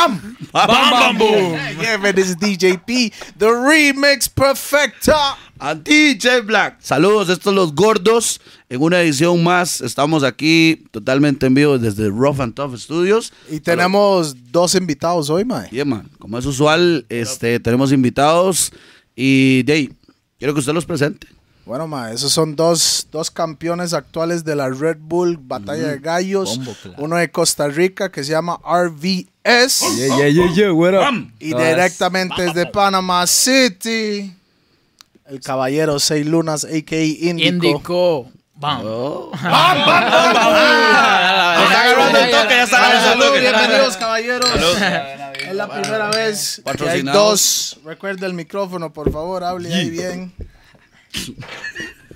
Bam! Bam, bam, boom. Yeah, man, this is DJP, the remix perfecta. A DJ Black. Saludos, estos los gordos. En una edición más, estamos aquí totalmente en vivo desde Rough and Tough Studios. Y tenemos dos invitados hoy, mae. Yeah, man. Como es usual, este, tenemos invitados. Y, Day, quiero que usted los presente. Bueno, ma, esos son dos, dos campeones actuales de la Red Bull Batalla de Gallos. Bombo, claro. Uno de Costa Rica que se llama RVS. Yeah, yeah, yeah, yeah, what up? Bam. Y directamente desde Panama City, el caballero Seis Lunas, a.k.a. Indico. Indico. Bam. Oh. Ah, Está agarrando el toque, ya está agarrando el toque. Bienvenidos, caballeros. Es la primera vez que hay Patrocinados. dos. Recuerda el micrófono, por favor, hable ahí bien.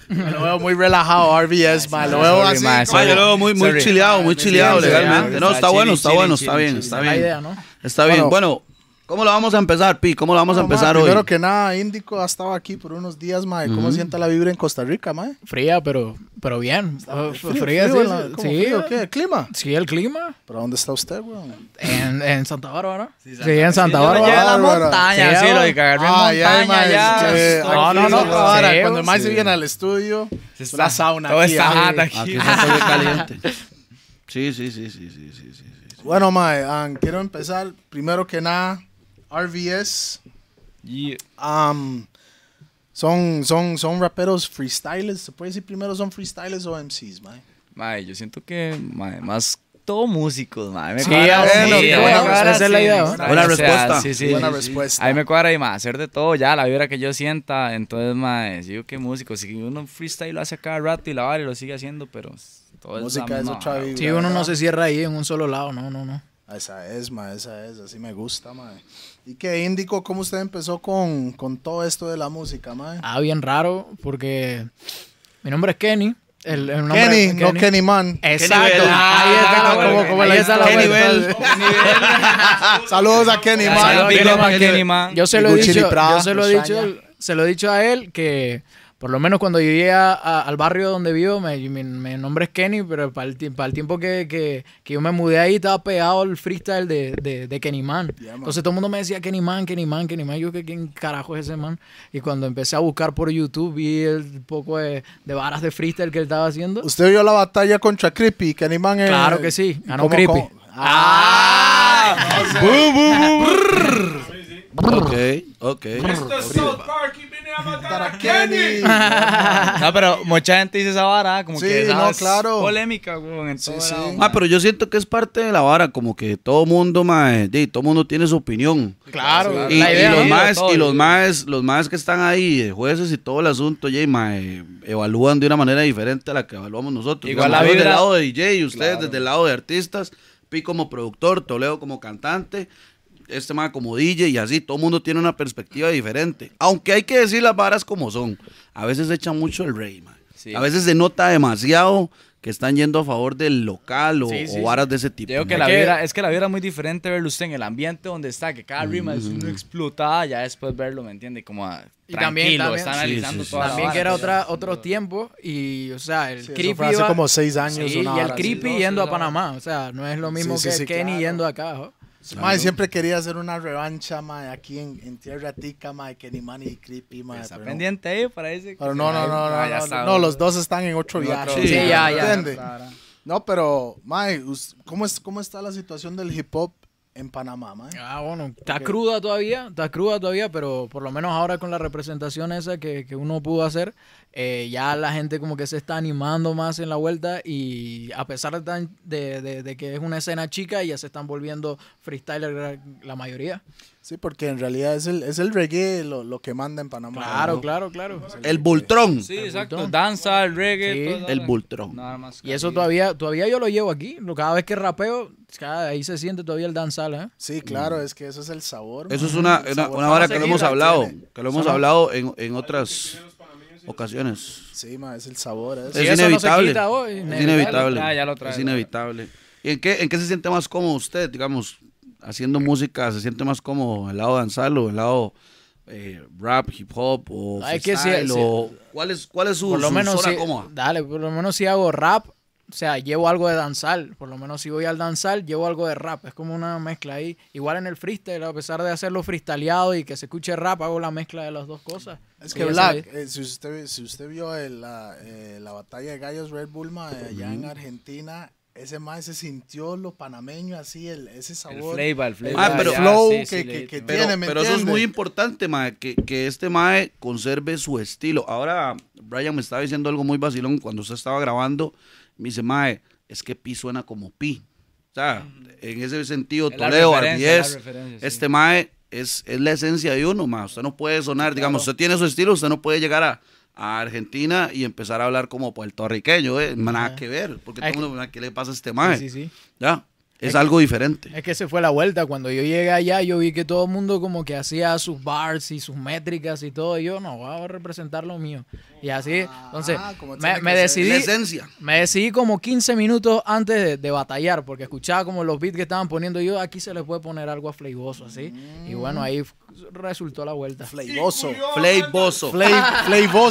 Me lo veo muy relajado, RVS, ma. Lo veo Sorry, así. ma, como- yo lo veo muy, muy Sorry. chileado, muy chileado legalmente. No, está bueno, está bueno, está bien, está bien. Está bien. Bueno. ¿Cómo lo vamos a empezar, Pi? ¿Cómo lo vamos a ma, empezar hoy? Primero que nada, Índico ha estado aquí por unos días, ma. ¿Cómo sienta la vibra en Costa Rica, ma? Fría, pero, pero bien. Frío, fría, frío, sí, la- sí. ¿cómo Sí, frío? ¿Qué? ¿El clima? Sí, el clima. ¿Pero dónde está usted, weón? En, en Santa Bárbara. Sí, en Santa Bárbara. llevé a la montaña, Sí, sí, lo ah. de cagarme en ma, montaña ya. es que esto- No, aquí no, no, sí, Cuando el ma se sí. viene al estudio, es la sauna Todo aquí, está aquí. Aquí está caliente. Sí, sí, sí, sí, sí, sí, sí, sí. Bueno, mae, um, quiero empezar primero que nada. RVS Yeah. um, son, son, son raperos freestylers. ¿Se puede decir primero son freestylers o MCs, mae? Mae, yo siento que, mae, más todo músicos, mae. Me Sí, cuadra, ah, sí, bueno, buena- cuadra, esa es la sí, idea, Buena o sea, respuesta. Sí, sí. Buena sí. respuesta. Ahí me cuadra y más hacer de todo, ya, la vibra que yo sienta. Entonces, mae, digo que músico, si uno freestyle lo hace cada rato y la vara y lo sigue haciendo, pero todo Música la es misma otra vibra. Sí, uno no se cierra ahí en un solo lado. No, no, no. Esa es, mae, esa es. Así me gusta, mae. ¿Y qué, Índico, cómo usted empezó con, con todo esto de la música, mae? Ah, bien raro, porque mi nombre es Kenny. El, el nombre Kenny, es no Kenny Man. Exacto. nivel? Ahí está la Ah. ¿cómo- cómo Ahí la está la vuelta. ¿Qué Saludos a Kenny Man. Saludos, Kenny a. Kenny Man. Yo se lo he dicho, yo se lo he dicho, se lo he dicho a él que por lo menos cuando yo llegué a- a- al barrio donde vivo, me, mi, mi nombre es Kenny, pero para el, para el tiempo que, que- que yo me mudé ahí estaba pegado el freestyle de, de, de Kenny Man. Yeah, man. Entonces todo el mundo me decía Kenny Man, Kenny Man, Kenny Man. Yo que quién carajo es ese man. Y cuando empecé a buscar por YouTube vi el poco de, de varas de freestyle que él estaba haciendo. ¿Usted vio la batalla contra Creepy? Kenny Man es- Claro que sí, ganó ¿Cómo- Creepy. cómo? Ah, Ok, ok. para Kenny. No, pero mucha gente dice esa vara, como Sí, que esa no, es claro. polémica, weón, en Sí, todo sí. lado, Ah, pero yo siento que es parte de la vara, como que todo mundo, mae, di, todo mundo tiene su opinión. Claro, Y, la y idea. los ¿no? maes, todo, y los maes, los maes que están ahí, de jueces y todo el asunto, ya, mae, evalúan de una manera diferente a la que evaluamos nosotros. Igual la yo desde el lado de DJ y ustedes desde el lado de artistas, Pi como productor, Toledo como cantante, este mae como DJ y así, todo el mundo tiene una perspectiva diferente. Aunque hay que decir las varas como son. A veces echa mucho el rey, mae. Sí. A veces se nota demasiado que están yendo a favor del local o, Sí, sí, o varas de ese tipo. Yo digo que Es la que- vibra, es que la vibra es muy diferente verlo usted en el ambiente donde está, que cada rima es una explotada, ya después verlo, ¿me entiende? Como a, Y también- tranquilo, también- está analizando sí, sí. toda la También vara, que era otra, otro tiempo y, o sea, el creepy fue hace iba- como seis años, Sí, una y el creepy No, yendo sí, a Panamá, o sea, no es lo mismo Sí, que Kenny claro. yendo acá. Mae, siempre quería hacer una revancha, mae, aquí en, en Tierra Tica, mae, Kenny Man y Creepy, mae. Está pero no. pendiente ahí, parece. que- Pero no, no, no, no, Ah, no, no, bueno. los dos están en otro viaje. Sí, ya, ya. ¿Entiende? No, pero, mae, us- ¿cómo, es, ¿cómo está la situación del hip hop en Panamá, mae? Ah, bueno, está cruda todavía, está cruda todavía, pero por lo menos ahora con la representación esa que, que uno pudo hacer, eh, ya la gente como que se está animando más en la vuelta y a pesar de, de- de que es una escena chica, ya se están volviendo freestyler la mayoría. Sí, porque en realidad es el, es el reggae lo, lo que manda en Panamá. Claro, ¿no? claro, claro. El Bultrón. Sí, exacto. Bultón. Danza, el reggae. Sí. El. Bultrón. Nada más. Y eso todavía, todavía yo lo llevo aquí. Lo- Cada vez que rapeo, cada, ahí se siente todavía el danzal, ¿eh? Sí, claro, es que eso es el sabor. Eso es una, una, una vara para que lo hemos la hablado, tiene. que lo hemos hablado en, en otras ocasiones. Sí, mae, es el sabor. Es. Sí, es eso no se inevitable. quita hoy, es inevitable. inevitable. Ya, ya lo trae, es inevitable. ¿Y en qué, en qué se siente más cómodo usted, digamos, haciendo música? ¿Se siente más cómodo el lado danzal o el lado eh, rap, hip hop o es que sí, o- ¿cuál, es, ¿Cuál es su, por lo su menos zona si, cómoda? dale, por lo menos si hago rap, sea, llevo algo de danzal. Por lo menos si voy al danzal, llevo algo de rap. Es como una mezcla ahí. Igual en el freestyle, a pesar de hacerlo freestyleado y que se escuche rap, hago la mezcla de las dos cosas. Es que Black, eh, si, usted, si usted vio el, la, eh, la batalla de gallos Red Bull mae, allá en Argentina, ese mae se sintió lo panameño así, el, ese El sabor. flavor, el flavor. Ah, pero- ya, flow sí, que- sí, que- que Pero, tiene, ¿me pero eso es entiende? muy importante, mae, que, que este mae conserve su estilo. Ahora, Brian me estaba diciendo algo muy vacilón cuando usted estaba grabando. Me dice, mae, es que Pi suena como Pi. O sea, en ese sentido, Es Toledo, referencia, sí. este mae es, es la esencia de uno, mae. Usted no puede sonar, digamos, usted tiene su estilo, usted no puede llegar a, a Argentina y empezar a hablar como puertorriqueño, eh. nada que ver, porque todo el mundo, "Ah, ¿qué le pasa a este? Sí, sí, sí. Ya, es algo diferente. Es que se fue la vuelta. Cuando yo llegué allá, yo vi que todo el mundo como que hacía sus bars y sus métricas y todo. Y yo, no, voy a representar lo mío. Y así, entonces, Ah, me, decidí... Esencia. Me decidí como 15 minutos antes de, de batallar, porque escuchaba como los beats que estaban poniendo yo, aquí se le puede poner algo flavioso, así. Y bueno, ahí resultó la vuelta. Flavoso.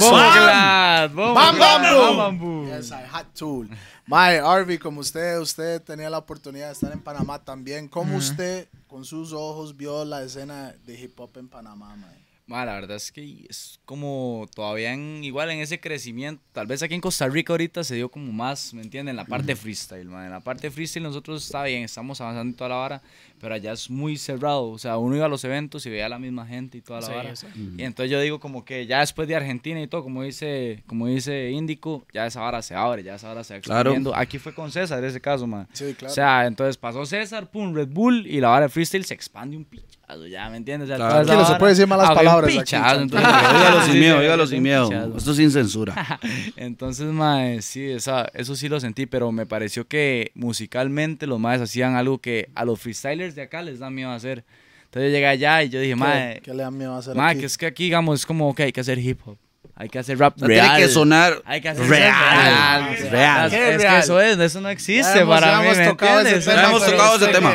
Bomba, bomba, Bam, bam, boom. bam, boom. Yes, I had to. Mae, Arby, como usted, usted tenía la oportunidad de estar en Panamá también. ¿Cómo usted, con sus ojos, vio la escena de hip hop en Panamá, mae? Ma, la verdad es que es como todavía en, igual en ese crecimiento. Tal vez aquí en Costa Rica ahorita se dio como más, ¿me entienden? En la parte freestyle, ma. En la parte freestyle nosotros está bien, estamos avanzando en toda la vara, pero allá es muy cerrado. O sea, uno iba a los eventos y veía a la misma gente y toda la Sí, vara. sí. Y entonces yo digo como que ya después de Argentina y todo, como dice, como dice Índico, ya esa vara se abre, ya esa vara se va Claro. expandiendo. Aquí fue con César ese caso, man. Sí, claro. O sea, entonces pasó César, pum, Red Bull y la vara de freestyle se expande un pichazo, ya, ¿me entiendes? O sea, Claro. toda esa Tranquilo, se puede decir malas Ah, un palabras aquí, pichazo, tranquilo. entonces- Dígalo sin Sí, miedo, dígalo sin miedo. pichazo. Esto es sin censura. Entonces, mae, sí, esa, eso sí lo sentí, pero me pareció que musicalmente los maes hacían algo que a los freestylers de acá les da miedo hacer. Entonces yo llegué allá y yo dije, mae, ¿Qué, qué le da miedo hacer mae, aquí? que es que aquí, digamos, es como que hay que hacer hip hop, hay que hacer rap real. tiene que sonar Hay que hacer real. real. Real. real. ¿Qué Es, real? que eso es, eso no existe Ya hemos- para ya mí, hemos ¿me tocado ese entiendes? tema, hemos tocado ese tema.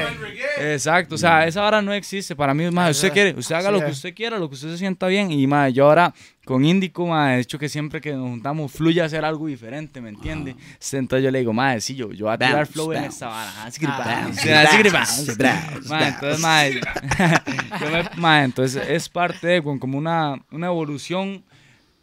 que- Exacto, o sea, esa hora no existe. Para mí, mae, usted quiere, usted haga lo que es. usted quiera, lo que usted se sienta bien. Y mae, yo ahora con Índico, mae, he hecho que siempre que nos juntamos fluya a hacer algo diferente, ¿me entiende? Entonces yo le digo, mae, sí, yo, yo voy a tirar Bounce, flow en bounce. esta vara. Así que Ah, así que entonces, mae, entonces es parte de como una, una evolución.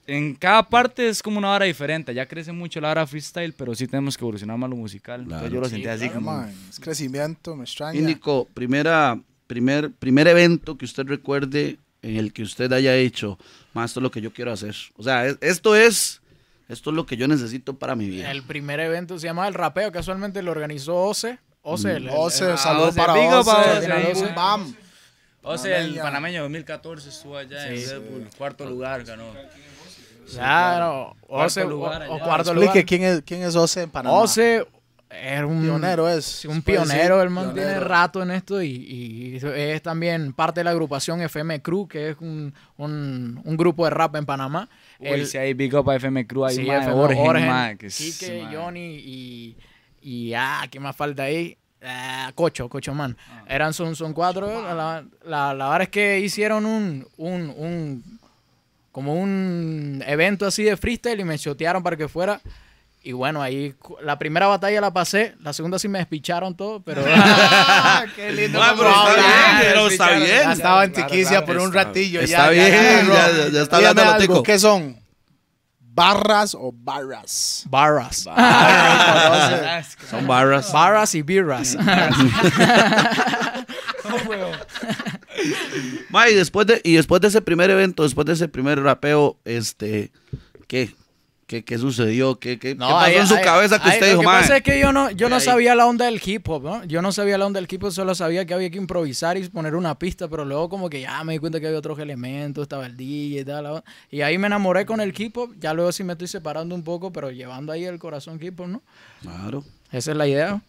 En cada parte es como una hora diferente. Ya crece mucho la hora freestyle, pero sí tenemos que evolucionar más lo musical. Entonces yo lo sentí así Claro, como... mae, es crecimiento, me extraña. Índico, primera, primer, primer evento que usted recuerde en el que usted haya hecho, más esto es lo que yo quiero hacer. O sea, es- esto es, esto es lo que yo necesito para mi vida. El primer evento se llama El Rapeo, casualmente lo organizó Ose. Ose, el- el- Ose, el- saludos Ose, para Ose, bam, Ose. bam. O sea, el panameño 2014 estuvo allá en Red Bull, cuarto lugar ganó. Claro, Ose, Cuarto lugar o- o cuarto Explique lugar. quién es, quién es Ose en Panamá. Ose era un Pionero es. Sí, un pionero, el man tiene rato en esto y, y es también parte de la agrupación FM Crew, que es un, un, un grupo de rap en Panamá. Uy, El- si hay Big Up a FM Crew, hay sí, FM, Orgen, Orgen, mae, que Quique, mae. Johnny y, y ah, ¿qué más falta ahí? Ah, Cocho, Cocho Man. Ah. Eran, son, son cuatro. La, la, la verdad es que hicieron un, un, un, como un evento así de freestyle y me chotearon para que fuera. Y bueno, ahí la primera batalla la pasé, la segunda sí me despicharon todo, pero... Qué lindo. Ah, pero está bien, pero está bien. Ya estaba en Tiquicia claro, por un está- ratillo. está ya, bien, ya, ya- ya- ya está Dígame hablando algo, tico. ¿Qué son? ¿Barras o barras? Barras. Son barras. Barras y birras. Ma, y después de, y después de ese primer evento, después de ese primer rapeo, este, ¿qué? ¿Qué, qué sucedió? ¿Qué, qué, qué pasó ahí- en su ahí- cabeza que ahí usted lo dijo, que ma? pasa es que yo no, yo no sabía la onda del hip hop, ¿no? Yo no sabía la onda del hip hop, solo sabía que había que improvisar y poner una pista, pero luego como que ya me di cuenta que había otros elementos, estaba el DJ y tal. Y ahí me enamoré con el hip hop, ya luego sí me estoy separando un poco, pero llevando ahí el corazón hip hop, ¿no? Claro. Esa es la idea.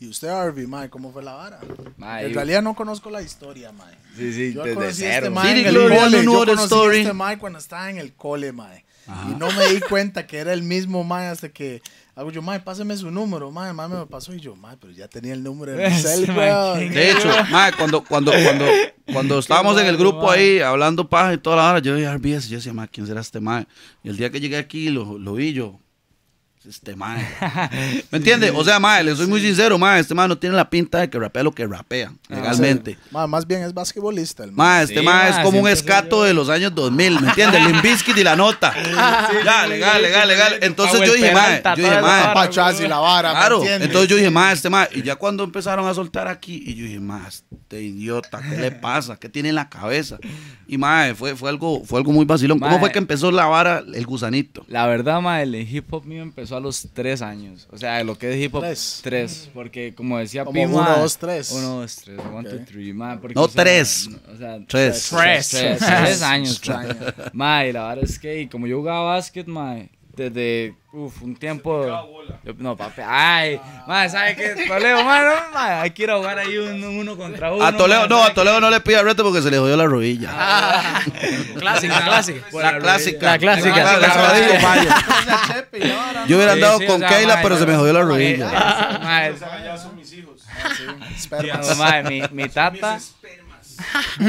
¿Y usted, Harvey, mae, cómo fue la vara? Mae, en realidad no conozco la historia, mae. Sí, sí, Yo desde conocí a cero. este mae City en el Glory, cole. I don't know Yo the conocí story. a este mae cuando estaba en el cole, mae. Y no me di cuenta que era el mismo mae hasta que hago yo, mae, páseme su número, mae, mae me lo pasó y yo, mae, pero ya tenía el número de mi Ese cel, mae, weón. De hecho, ma, cuando, cuando, cuando, cuando estábamos en el grupo ahí hablando paja y toda la hora, yo dije RBS, yo decía, ma, ¿quién será este ma? Y el día que llegué aquí lo, lo vi yo. Este mae. ¿Me entiende? O sea, mae, le soy muy sincero, mae. Este mae no tiene la pinta de que rapea lo que rapea, legalmente. Ma, más bien es basquetbolista. El ma. Mae, este Sí, mae es mae, como un escato de los años 2000, ¿me entiendes? Limp Bizkit y la nota. Ya, legal, legal, legal. Entonces yo dije, mae, yo dije, mae, y la vara, ¿me Claro, entiendes? entonces yo dije, más, este más, y ya cuando empezaron a soltar aquí, y yo dije, más, este idiota, ¿qué le pasa? ¿Qué tiene en la cabeza? Y más, fue, fue, algo, fue algo muy vacilón. ¿Cómo Mae. fue que empezó la vara, el gusanito? La verdad, ma, el hip hop mío empezó a los tres años. O sea, lo que es hip hop, Tres. tres. Porque como decía Como Pima. uno, dos, tres. Uno, dos, tres. One, Ok. two, three, ma, porque, No, o sea, tres. O sea, Tres. Tres. Tres. Tres, tres años. Ma, y la verdad es que y como yo jugaba básquet, ma, desde uf, un tiempo. yo- no, papi. Ay, ma, ¿sabe qué? Toledo, ma, no, ma, hay que ir a jugar ahí un, uno contra uno. A Toledo, no, ¿sabe a Toledo no le pida reto porque se le jodió la rodilla. Clásica, clásica. La clásica. La clásica. La- la- la- rodilla. Yo hubiera Sí, andado sí, con o sea, Keila, pero se me jodió la rodilla. Eh, ma, es- Espermas. No, mae, mi, mi tata.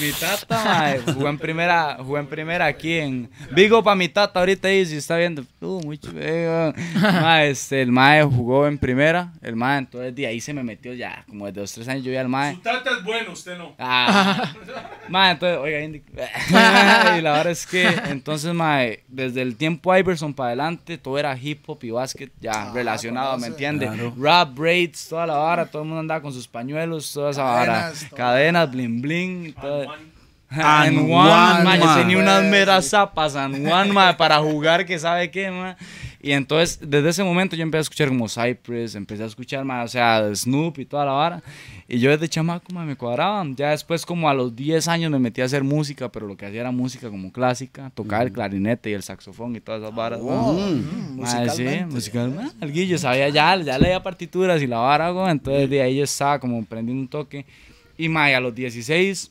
mi tata, mae, jugó en primera, jugó en primera aquí en Vigo para mi tata ahorita ahí si está viendo. Uh, muy chido. Mae, este, el mae jugó en primera, el mae, entonces de ahí se me metió ya, como desde los tres años yo ya el mae. Tata es bueno, usted no. Ah, mae, entonces, oiga, Indy. y la verdad es que, entonces, mae, desde el tiempo Iverson para adelante, todo era hip hop y básquet ya relacionado, ¿me entiendes? Rap, braids, toda la vara, todo el mundo andaba con sus pañuelos, toda esa vara. Cadenas, Cadenas, bling bling. todo. And And one, one, ma, yo ma. tenía unas meras zapas, and one, ma, para jugar, que sabe qué, ma. Y entonces, desde ese momento yo empecé a escuchar como Cypress, empecé a escuchar más, o sea, Snoop y toda la vara. Y yo desde chamaco, ma, me cuadraban. Ya después, como a los 10 años, me metí a hacer música, pero lo que hacía era música como clásica, tocar el clarinete y el saxofón y todas esas varas. ma. Mm, Ma, sí, musicalmente. musicalmente. El guillo sabía ya, ya leía partituras y la vara. Entonces de ahí yo estaba como prendiendo un toque. Y ma, y a los 16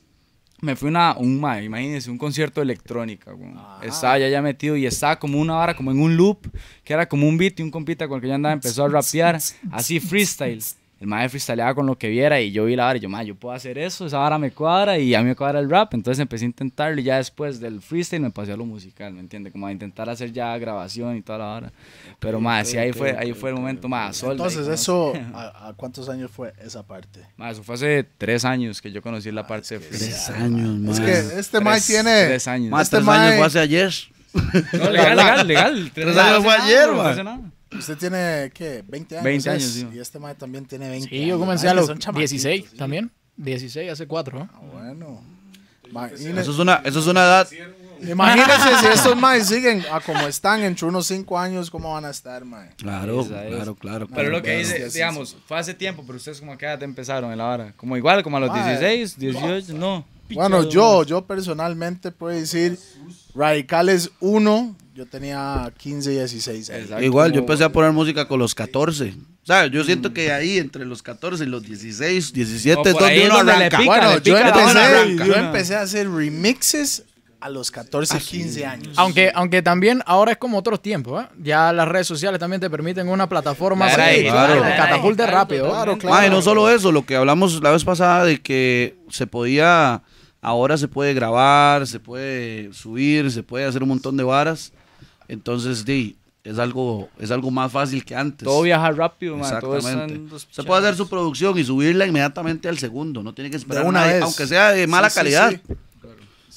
me fui una, un, ma, imagínense, un concierto de electrónica, güey. Estaba ya, ya metido y estaba como una vara, como en un loop, que era como un beat y un compita con el que yo andaba empezó a rapear, así freestyle. El maestro freestyleaba con lo que viera y yo vi la vara y yo, ma, yo puedo hacer eso, esa vara me cuadra y a mí me cuadra el rap. Entonces empecé a intentarlo y ya después del freestyle me pasé a lo musical, ¿me entiendes? Como a intentar hacer ya grabación y toda la vara. Pero más, sí, ahí fue, ahí fue el momento más sol. Entonces, eso, ¿a, a cuántos años fue esa parte? eso fue hace tres años que yo conocí la parte de freestyle. Tres años, Es man. que este Tres- tiene. tres años. Más este tres mae- años fue hace ayer. No, legal, legal, legal. Tres años fue ayer, nada. Usted tiene, ¿qué? 20 años. 20 años, sí. Y este Mike también tiene 20 Sí, yo años. comencé Mae, a los son chamaquitos, 16 sí. también. 16 hace 4, Ah, bueno. Imagínese, Eso es una, eso es una edad. imagínese si estos Mike siguen a como están entre unos 5 años, ¿cómo van a estar, Mike? Claro, Esa es. claro, claro. Pero lo que Bestia, dice, sí, digamos, fue hace tiempo, pero ustedes como a qué edad empezaron en la hora. Como igual, como a los Mae. 16, 18, no. Bueno, yo, yo personalmente puedo decir Radicales 1, yo tenía 15, 16 años. Exacto, Igual, yo empecé a poner música con los 14. O sea, yo siento que ahí, entre los 14 y los 16, 17, O es por ahí donde uno arranca. pica. Bueno, yo empecé, yo empecé a hacer remixes a los 14, 15 años. Aunque, aunque también ahora es como otros tiempos, ¿eh? Ya las redes sociales también te permiten una plataforma Era así, claro. catapulte Claro, rápido. Claro, claro. Ma, y no solo eso, lo que hablamos la vez pasada de que se podía, ahora se puede grabar, se puede subir, se puede hacer un montón de varas. Entonces, di, es algo, es algo más fácil que antes. Todo viaja rápido, man. Exactamente. Se puede hacer su producción y subirla inmediatamente al segundo. No tiene que esperar De una vez. aunque sea de mala sí, calidad. sí. Sí,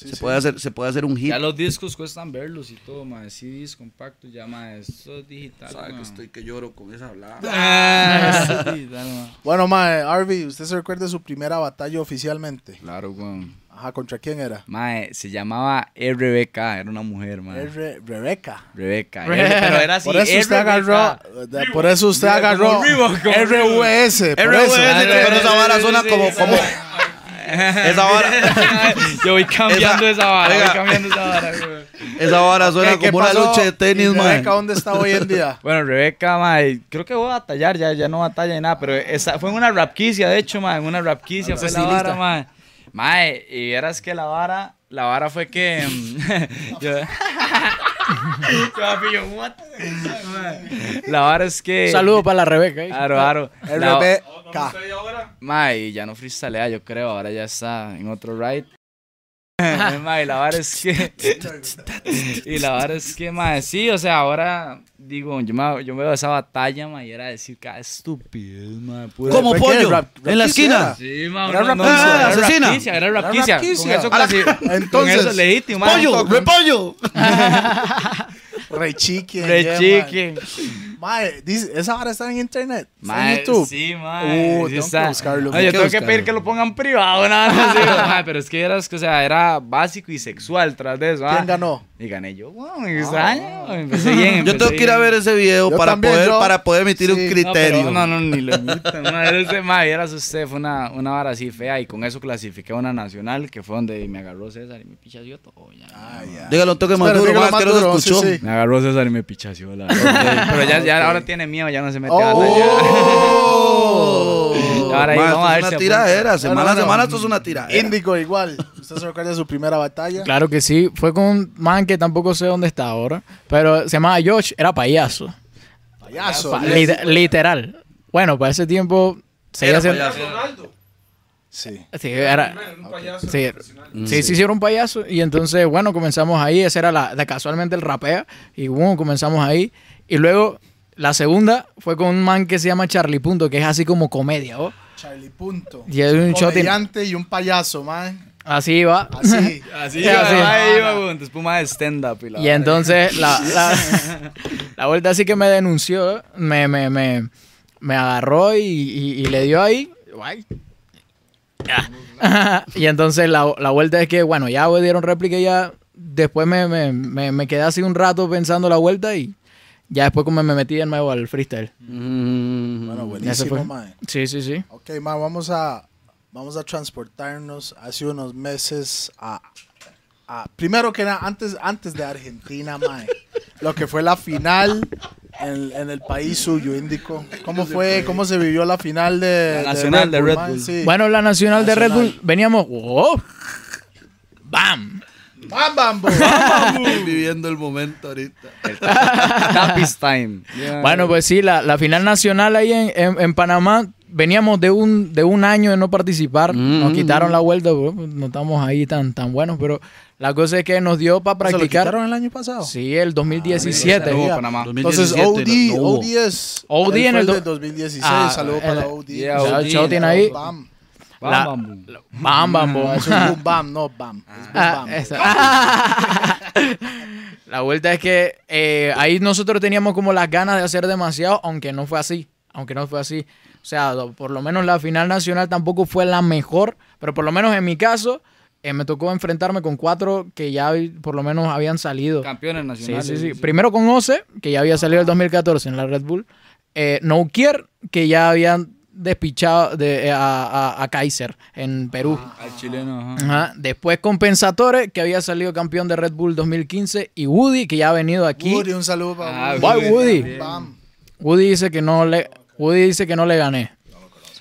se sí. puede hacer, se puede hacer un hit. Ya los discos cuestan verlos y todo, man. CDs compactos, ya, man. Eso es digital. Sabe que estoy que lloro con esa hablada. Ah, eso es digital, man. Bueno, mae, Arby, ¿usted se recuerda de su primera batalla oficialmente? Claro, weón. Ajá, ¿contra quién era? Mae, se llamaba RBK, era una mujer, man. R Rebeca. Rebeca. Re- R- pero era así. Por eso usted agarró, por eso usted agarró RUS, eso. pero esa vara suena como. esa vara, Yo voy cambiando Esa- esa, vara, oiga. voy cambiando esa vara, güey. esa vara suena ¿Qué- qué como una lucha de tenis, ¿Y man. Rebeca dónde está hoy en día? Bueno, Rebeca, mae, creo que voy a batallar, ya, ya no batalla ni nada, pero esa, fue en una rapquicia, de hecho, mae, en una rapquicia fue la vara, mae. Mae, y vieras que la vara, la vara fue que... mm, yo, La vara es que... Saludo para la Rebeca. ¿eh? Aro, aro. La- Rebeca. Ya no freestylea, yo creo, ahora ya está en otro ride. Mae, la vara es que... y la vara es que, mae, sí, o sea, ahora digo, yo me, yo me veo esa batalla, ma, y era decir cada estupidez, ma. Como pollo, Rap- en la esquina. era. Sí, ma, Era no, no, no, era asesina. rapquicia, era rapquicia. Con eso, clasi- con Entonces, eso legítimo, ma. ¡Pollo! ¡Repollo! Rey Chicken. Re yeah. Mae, esa hora está en internet. Está en YouTube. Sí, ma. Uh, sí tengo que está. buscarlo. No, yo tengo que pedir que lo pongan privado, nada más. pero es que que, o sea, era básico y sexual tras de eso. ¿Quién ah. ganó? Y gané yo, wow, me extraño. Empecé bien. Yo empecé tengo que ir a bien. ver ese video Yo para también, poder, yo- para poder emitir un Sí. No, criterio. pero no, no, ni lo imitan. madre, ese madre, eras usted, fue una, una vara así fea y con eso clasifiqué a una nacional que fue donde me agarró César y me pichació todo. Ya. Ah, ya. Dígalo un toque más duro, más más que no se escuchó. sí, sí. Me agarró César y me pichació. La pero ya, ya ahora tiene miedo, ya no se mete a ¡Oh! Ahora ahí Ma, vamos a ver esto si es una tiradera. Semana a semana esto es una tiradera. Índigo igual. ¿Usted se recuerda de su primera batalla? Claro que sí. Fue con un man que tampoco sé dónde está ahora. Pero se llamaba Josh, era payaso. Payaso. Pa- lit- literal. Bueno, para ese tiempo seguía Era siendo- payaso. Sí. Sí, era. Sí, sí, sí, sí, era un payaso. Y entonces, bueno, comenzamos ahí. Esa era la, de casualmente el rapea. Y bueno, comenzamos ahí. Y luego, la segunda fue con un man que se llama Charlie Punto, que es así como comedia, ¿oh? Charlie Punto. Y es un comediante y un payaso, man. Así va. Así. Así, Sí, así. ahí iba, güey, entonces puma de stand-up. Y, la Y entonces la, la, la vuelta así que me denunció, me, me, me, me agarró y, y- y le dio ahí. Guay. Ya. y entonces la, la vuelta es que, bueno, ya dieron réplica y ya después me, me, me, me quedé así un rato pensando la vuelta y ya después como me metí de nuevo al freestyle. Mm. Bueno, buenísimo, man. Sí, sí, sí. Ok, man, vamos a, vamos a transportarnos hace unos meses a... a- primero que nada, antes, antes de Argentina, man. Lo que fue la final en, en el país suyo, Índico. ¿Cómo fue? ¿Cómo se vivió la final de, La nacional de Red man? Bull. Sí. Bueno, la nacional de Red Nacional. Bull, veníamos... ¡Oh! ¡Bam! ¡Bam, bam! Estoy viviendo el momento ahorita. Tapis time. Ya. Bueno, pues sí, la, la final nacional ahí en, en- en Panamá, veníamos de un, de un año de no participar, Mm. nos quitaron la vuelta, pues, no estamos ahí tan, tan buenos, pero la cosa es que nos dio para ¿Se lo practicar. quitaron el año pasado? Sí, el 2017. Estuvo Ya. Panamá. Entonces, 2017 OD, no hubo. OD es... OD en el del 2016. Ah, Saludos el- para OD. Yeah, el OD, show tiene ahí. Bam. Bam, La- bam, boom. Bam, bam, boom. No, es boom, bam, no bam. Es boom, Ah, bam. esa. la vuelta es que eh, ahí nosotros teníamos como las ganas de hacer demasiado, aunque no fue así. Aunque no fue así. O sea, por lo menos la final nacional tampoco fue la mejor, pero por lo menos en mi caso eh, me tocó enfrentarme con cuatro que ya por lo menos habían salido. Campeones Sí, nacionales. sí, sí. Primero con Ose, que ya había salido el 2014 en la Red Bull. Eh, Noukier, que ya habían despichado de, a, a- a Kaiser en Perú. Al chileno, ajá. Ajá. Después Compensatore, que había salido campeón de Red Bull 2015. Y Woody, que ya ha venido aquí. Woody, un saludo para Ah, Woody. Bye, Woody. dice que no le, Woody dice que no le gané.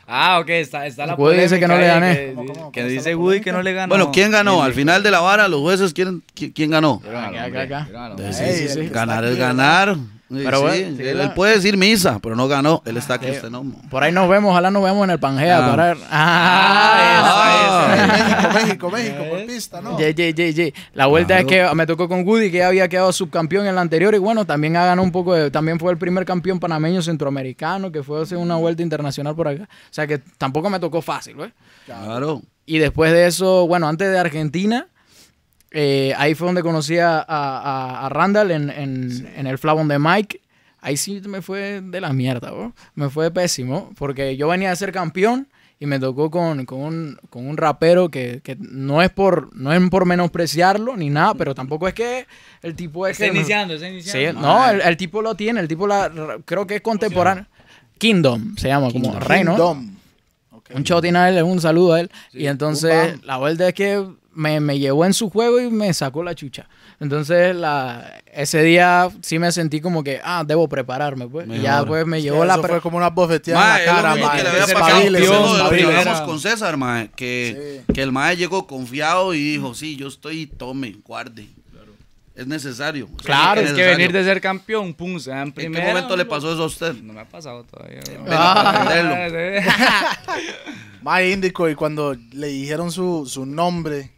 Ah, ok, está, está la Woody dice que no le gané. Que, ¿Cómo, cómo, que cómo está dice Woody que no le ganó. Bueno, ¿quién ganó? Al final de la vara, los jueces, ¿quién, qui- quién ganó? Acá, acá, acá. Ganar es aquí, ganar. Sí, Pero sí, bueno, sí, él, puede decir misa, pero no ganó. Él está aquí, usted no. Por ahí nos vemos, ojalá nos veamos en el Pangea. Ah. para- Ah, Ah, México, México, México, por pista, ¿no? Ye, ye, ye, ye. La vuelta es que me tocó con Woody, que ya había quedado subcampeón en la anterior. Y bueno, también ha ganado un poco de. También fue el primer campeón panameño centroamericano, que fue hacer una vuelta internacional por acá. O sea que tampoco me tocó fácil, ¿ves? Claro. Y después de eso, bueno, antes de Argentina, eh, ahí fue donde conocí a, a- a- a Randall en, en- en el Flavon de Mike. Ahí sí me fue de la mierda, bro. me fue pésimo, porque yo venía a ser campeón y me tocó con, con un, con un rapero que, que no es por no es por menospreciarlo ni nada, pero tampoco es que el tipo es Está que... iniciando, está Sí, iniciando. no, el, el tipo lo tiene, el tipo la, creo que es contemporáneo. Kingdom se llama, como rey, ¿no? Kingdom. Un chotín a él, un saludo a él. y entonces la vuelta es que me, me llevó en su juego y me sacó la chucha. Entonces la, ese día sí me sentí como que, ah, debo prepararme, pues. Y ya pues me Sí, llevó la... eso fue como una bofeteada en la cara, mismo ma. que le había pasado lo que hablamos con César, mae, que, que el mae llegó confiado y dijo, sí, yo estoy, tome, guarde. Es necesario. O sea, Claro, Es que necesario. venir de ser campeón, pum, se dan ¿En primero. qué momento le pasó eso a usted? No me ha pasado todavía. Ah. aprenderlo. Ma Índico, y cuando le dijeron su, su nombre,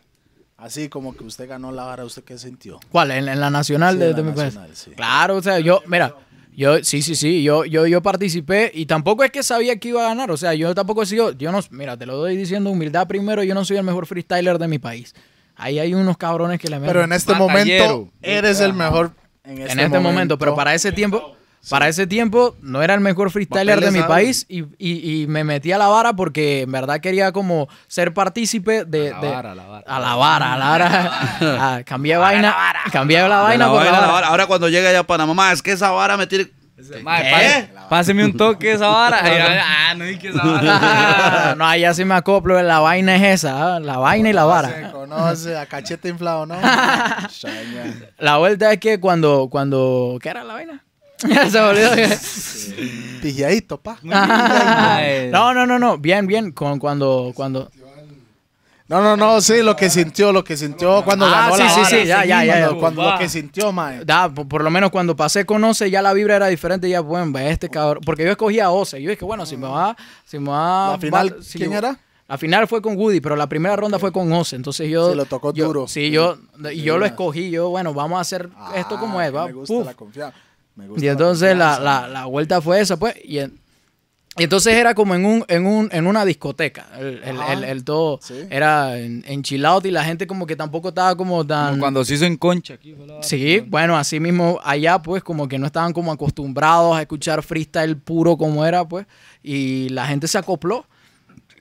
así como que usted ganó la vara, ¿usted qué sintió? ¿Cuál? En, en la nacional Sí, de, en de la mi país. sí. Claro, o sea, yo, mira, Yo, sí, sí, sí, yo, yo, yo participé y tampoco es que sabía que iba a ganar, o sea, yo tampoco he sido, yo no, mira, te lo doy diciendo humildad primero, yo no soy el mejor freestyler de mi país. Ahí hay unos cabrones que le meten. Pero en este Batallero. momento eres el mejor. En en este momento, pero para ese tiempo, para ese tiempo no era el mejor freestyler de mi país y, y- y me metí a la vara porque en verdad quería como ser partícipe de... A la de- vara, a la vara. A la vara, a la vara. Ah, cambié vaina, cambié la vaina por la vara. Ahora cuando llega allá a Panamá, "Ma, es que esa vara me tiene... ¿Qué? páseme un toque esa vara. Ay, ah, no dije que esa vara. no, allá sí me acoplo, la vaina es esa, ah, la vaina y la Se vara. conoce a cachete inflado, ¿no? La vuelta es que cuando, cuando, ¿qué era la vaina? Se olvidó. Pijadito, pa. Mae. no, no, no, no, bien, bien, con, cuando, cuando, No, no, no, sí, lo que sintió, lo que sintió cuando Ah, ganó sí, la sí, vara. sí, ya, ya, ya, Cuando- ya. cuando- lo que sintió, mae. Da, por, por lo menos cuando pasé con Ose ya la vibra era diferente, ya bueno, ve este cabrón, porque yo escogía a Ose, yo dije, bueno, si me va, si me va... La final, va- si ¿quién yo- era? La final fue con Woody, pero la primera ronda fue con Ose, entonces yo... Sí, lo tocó yo- duro. Sí, yo, y yo lo escogí, yo, bueno, vamos a hacer esto como Ah, es, va, Me gusta puf. la confianza. Me gusta Y entonces la, la, la vuelta fue esa, pues, y, en- y entonces era como en un, en un, en una discoteca, el, el, Ajá. el- el todo, Sí. era en, en chill out y la gente como que tampoco estaba como tan... Como cuando se hizo en concha aquí. Sí, bueno, así mismo allá pues como que no estaban como acostumbrados a escuchar freestyle puro como era pues y la gente se acopló.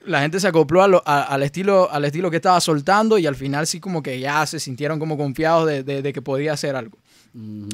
La gente se acopló a lo- a- al, estilo, al estilo que estaba soltando y al final sí como que ya se sintieron como confiados de, de- de que podía hacer algo.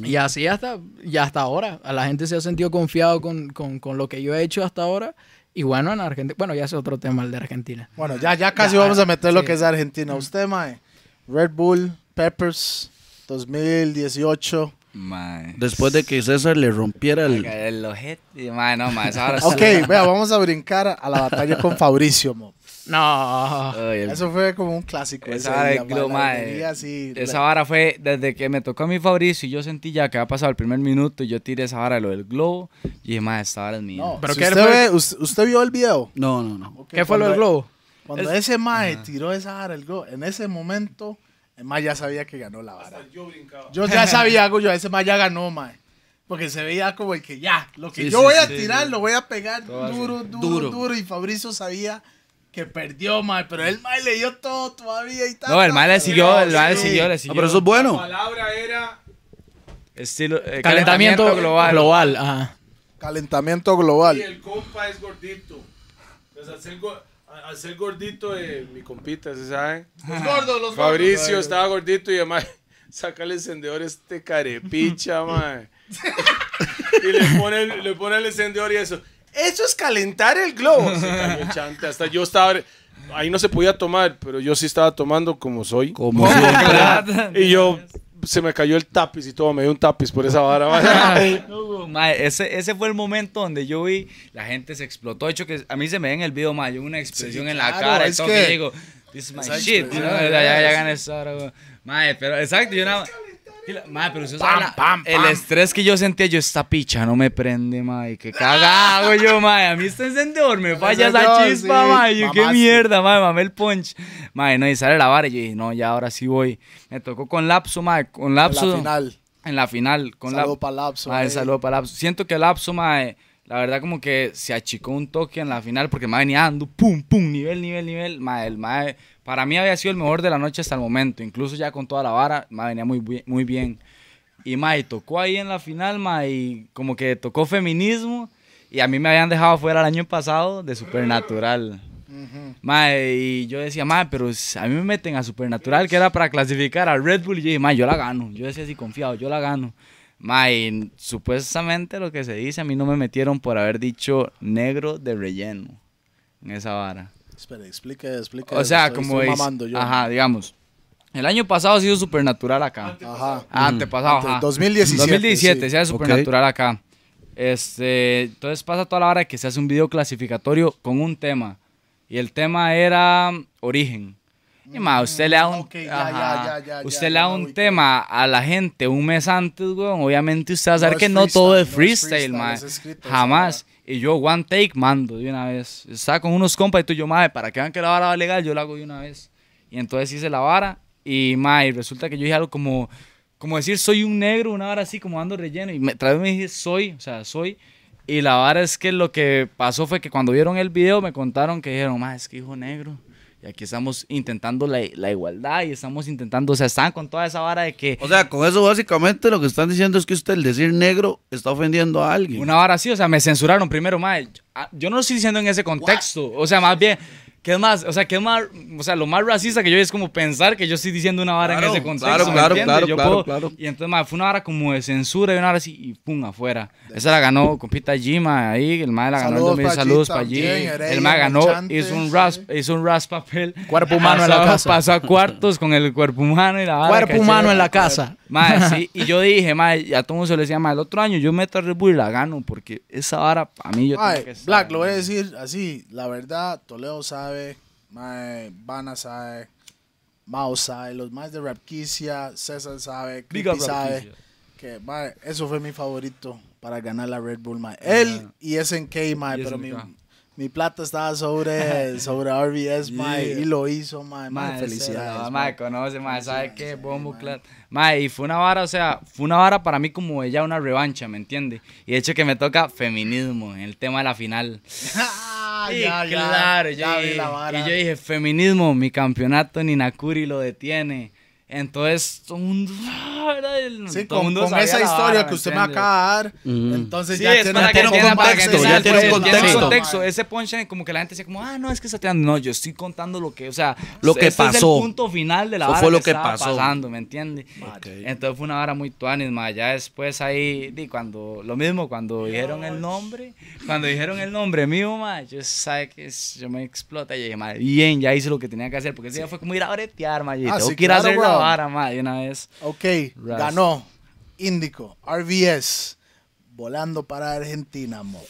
Y así hasta, y hasta ahora. A la gente se ha sentido confiado con, con- con lo que yo he hecho hasta ahora. Y bueno, en Argentina, bueno, ya es otro tema el de Argentina. Bueno, ya, ya casi Ya, vamos a meter lo sí. que es Argentina. Usted, mae. Red Bull, Peppers, 2018. Mae. Después de que César le rompiera el... El ojete. Mae, no, mae, vara Ok, vea, vamos a brincar a la batalla con Fabricio, mo. No. Ay, el- Eso fue como un clásico. Esa ese vara día, así, Esa la- vara fue desde que me tocó a mi Fabricio y yo sentí ya que había pasado el primer minuto y yo tiré esa vara de lo del globo y dije, mae, esta vara es mía. No, ¿Pero si qué usted, fue? ve, usted, usted vio el video. No, no, no. Ok, ¿Qué fue lo del globo? Cuando Es- ese mae tiró esa vara, el globo, en ese momento, el mae ya sabía que ganó la vara. Yo ya sabía yo, ese mae ya ganó, mae. Porque se veía como el que ya, lo que Sí, yo sí, voy a sí, tirar, sí. lo voy a pegar duro, duro, Duro. duro, Y Fabricio sabía que perdió, mae. Pero el mae le dio todo todavía y tal. No, el mae le siguió, el mae le siguió, le Ah, siguió. pero eso es bueno. palabra era Estilo, eh, Calentamiento, global. ajá. Calentamiento global. y el compa es gordito. Entonces, al ser, go- al ser gordito, eh, mi compita, ¿se sabe? Los gordos, los Fabricio estaba gordito y además saca el encendedor este carepicha, mae. y le pone, el- le pone el encendedor y eso. Eso es calentar el globo. Se cayó el chante. Hasta yo estaba. Ahí no se podía tomar, pero yo sí estaba tomando como soy. Como siempre. Y yo. Se me cayó el tapiz y todo, me dio un tapiz por esa vara. No, mae, ese, ese fue el momento donde yo vi la gente se explotó. De hecho, que a mí se me ve en el video, mae, yo una expresión Sí, en la claro, cara y todo que- que digo, this is my shit. Ya, ya, ya es- gané esa hora, güey. Mae, pero exacto, yo nada. Y la- Mae, pero usted Pam, sabe la- pam, el pam. estrés que yo sentía, yo esta picha no me prende, mae, qué cagado yo, mae, a mí este encendedor me falla esa chispa, sí, yo qué mierda, mae, mamé el punch, mae, no, y sale la vara y yo dije, no, ya ahora sí voy, me tocó con lapso, mae, con En lapso, la final. en la final, con Saludo la- para Lapso. Ahí. saludo para Lapso. Siento que Lapso, mae, la verdad como que se achicó un toque en la final porque mae venía dando pum, pum, nivel, nivel, nivel. Mae, el para mí había sido el mejor de la noche hasta el momento. Incluso ya con toda la vara, mae venía muy, muy bien. Y mae, tocó ahí en la final, mae, y como que tocó feminismo. Y a mí me habían dejado fuera el año pasado de Supernatural. Mae, y yo decía, mae, pero a mí me meten a Supernatural, que era para clasificar a Red Bull. Y yo dije, mae, yo la gano. Yo decía así confiado, yo la gano. Mae, y supuestamente lo que se dice, a mí no me metieron por haber dicho negro de relleno en esa vara. Espera, explique, explique. O sea, estoy- como estoy es, mamando yo. ajá, digamos. El año pasado ha sido Supernatural acá. Ajá. Ah, antepasado, Ante- ajá. 2017, 2017, sí. se hace. Supernatural acá. Este, entonces pasa toda la hora que se hace un video clasificatorio con un tema. Y el tema era origen. Más, usted le da un, ok, ya, ya, ajá, ya, ya, usted le da un tema a la gente un mes antes, weón. Obviamente usted va a saber No que no todo es freestyle, no es freestyle, es escrito, Jamás. Y yo, one take, mando de una vez. Estaba con unos compas y tú, yo, mae, para que vean que la vara va legal, yo la hago de una vez. Y entonces hice la vara. Y, mae, resulta que yo dije algo como, como decir soy un negro, una vara así como dando relleno. Y me, otra vez me dije soy, o sea, soy. Y la vara es que lo que pasó fue que cuando vieron el video me contaron que dijeron, más es que hijo negro. Y aquí estamos intentando la, la igualdad y estamos intentando, o sea, están con toda esa vara de que O sea, con eso básicamente lo que están diciendo es que usted el decir negro está ofendiendo a alguien. Una vara así, o sea, me censuraron primero, mae. Ah, Yo no lo estoy diciendo en ese contexto. O sea, más bien, ¿qué es más? O sea, ¿qué más? O sea, lo más racista que yo es como pensar que yo estoy diciendo una vara Claro, en ese contexto. claro, ¿me claro, entiendes? claro, Yo claro, puedo- claro. Y entonces, mae, fue una vara como de censura y una vara así y pum, afuera. Esa la ganó compita G, mae, ahí. El mae la ganó. Saludos el pa' G Saludos para. Heredia, El mae ganó, hizo un rasp, hizo un rasp papel. Cuerpo humano en la Pasó- casa. Pasó a cuartos con el cuerpo humano y la vara. Cuerpo caché. humano en la casa. Mae, sí, y yo dije, mae, ya todo el mundo se lo decía, mae, el otro año yo meto a Red Bull y la gano, porque esa vara, a mí yo tengo que Black, lo voy a decir así. La verdad, Toledo sabe, mae, Bana sabe, Mao sabe, los más de Rapquicia, César sabe, Creepy sabe. Que, mae, eso fue mi favorito para ganar la Red Bull, mae. Él y SNK, mae, pero mi, mi plata estaba sobre, sobre RBS, mae, Yeah. y lo hizo, mae. mae, Mae, felicidades. ese, mae. Mae, conoce, mae, ¿sabe qué? Bombo, claro. Mae, y fue una vara, o sea, fue una vara para mí como ya una revancha, ¿me entiende? Y de hecho que me toca feminismo en el tema de la final. Sí, ya, claro, ya vi la vara. y yo dije, feminismo, mi campeonato ni Nakuri lo detiene. Entonces, todo el mundo... Sí, todo con, mundo con esa historia vara, que ¿me usted me entiende? acaba de dar, entonces Sí, ya es tiene, para que tiene un que contexto, ya tiene un tiene contexto. contexto. Ese punchline como que la gente decía como, ah, no, es que está tirando. No, yo estoy contando lo que, o sea, Lo que este pasó. es el punto final de la Eso vara fue lo que, que estaba pasó. pasando, ¿me entiendes? Entonces fue una vara muy tuanis, ma. Ya después ahí, di, cuando, lo mismo, cuando dijeron el nombre, cuando dijeron el nombre mío, ma, yo sabe que es- yo me explota. Y dije, ma, bien, ya hice lo que tenía que hacer, porque ese día fue como ir a bretear, ma. Y Ah, tengo sí, que ir a hacer. Vara, ma, de una vez. Ok, ganó Índico, RVS, volando para Argentina, mo.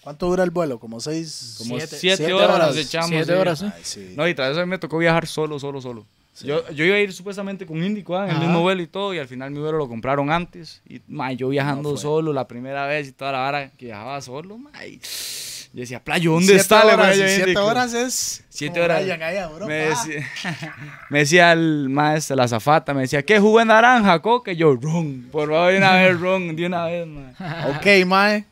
¿Cuánto dura el vuelo? ¿Como seis? Como Siete- siete, siete horas, echamos. Siete sí. horas. Ay, sí. No, y tras eso me tocó viajar solo, solo, solo. Yo, yo iba a ir supuestamente con Índico ah, en el mismo vuelo y todo, y al final mi vuelo lo compraron antes. Y ma, yo viajando No solo la primera vez y toda la hora que viajaba solo, ma, y yo decía, playo, ¿dónde Siete está? Horas, ponía yo y a siete horas es. Siete horas. Allá. Me decía, me decía el maestro, la zafata, me decía, ¿qué jugo de naranja, coque? Yo, ron, por favor, de una vez, ron, de una vez, ma. Ok, Mae.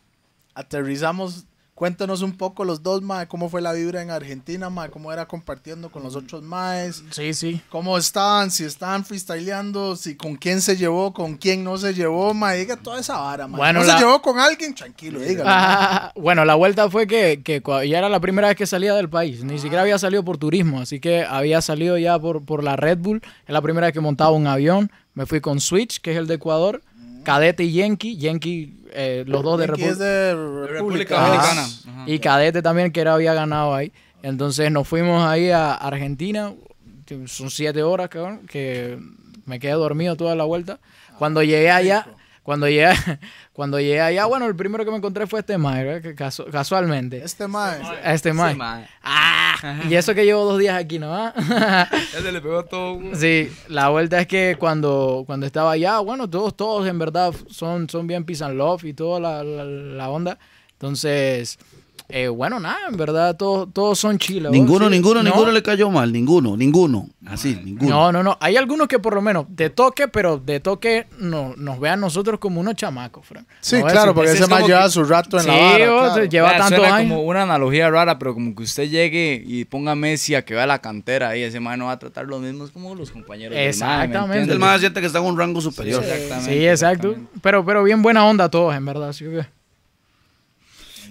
Aterrizamos. Cuéntanos un poco los dos, Mae. ¿Cómo fue la vibra en Argentina, Mae? ¿Cómo era compartiendo con los otros Maes? Sí, sí. ¿Cómo estaban? Si estaban freestyleando, si con quién se llevó, con quién no se llevó, Mae. Diga toda esa vara, Mae. Bueno, ¿No la- se llevó con alguien? Tranquilo, dígalo. Ah, bueno, la vuelta fue que, que ya era la primera vez que salía del país. Ni siquiera había salido por turismo, así que había salido ya por, por la Red Bull. Es la primera vez que montaba un avión. Me fui con Switch, que es el de Ecuador. Cadete y Yankee. Yankee, eh, los dos de es de República Dominicana. Ajá. Y Cadete también, que era, había ganado ahí. Entonces nos fuimos ahí a Argentina. Son siete horas, cabrón, que me quedé dormido toda la vuelta. Cuando llegué allá, cuando llegué, cuando llegué allá, bueno, el primero que me encontré fue este Mae, casu- casualmente. Este Mae. Este Mae. Ah, y eso que llevo dos días aquí, ¿no? Se le pegó todo. sí, la vuelta es que cuando, cuando estaba allá, bueno, todos, todos en verdad son, son bien peace and love y toda la, la, la onda. Entonces, eh, bueno, nada, en verdad todos, todos son chilos. Ninguno, Sí, ninguno, no, ninguno le cayó mal, ninguno, ninguno. Así, ninguno. No, no, no. Hay algunos que por lo menos de toque, pero de toque no, nos vean nosotros como unos chamacos, Fran. Sí, No, claro, eso- porque ese ese es Mae como lleva que- su rato en Sí, la vara. claro. lleva tantos suena años. como una analogía rara, pero como que usted llegue y ponga a Messi a que vea la cantera y ese man no va a tratar lo mismo como los compañeros. del mae, ¿me Exactamente. entiende? El más siente que está en un rango superior. Exactamente, Sí, exacto. Pero, pero bien buena onda todos, en verdad. ¿sí?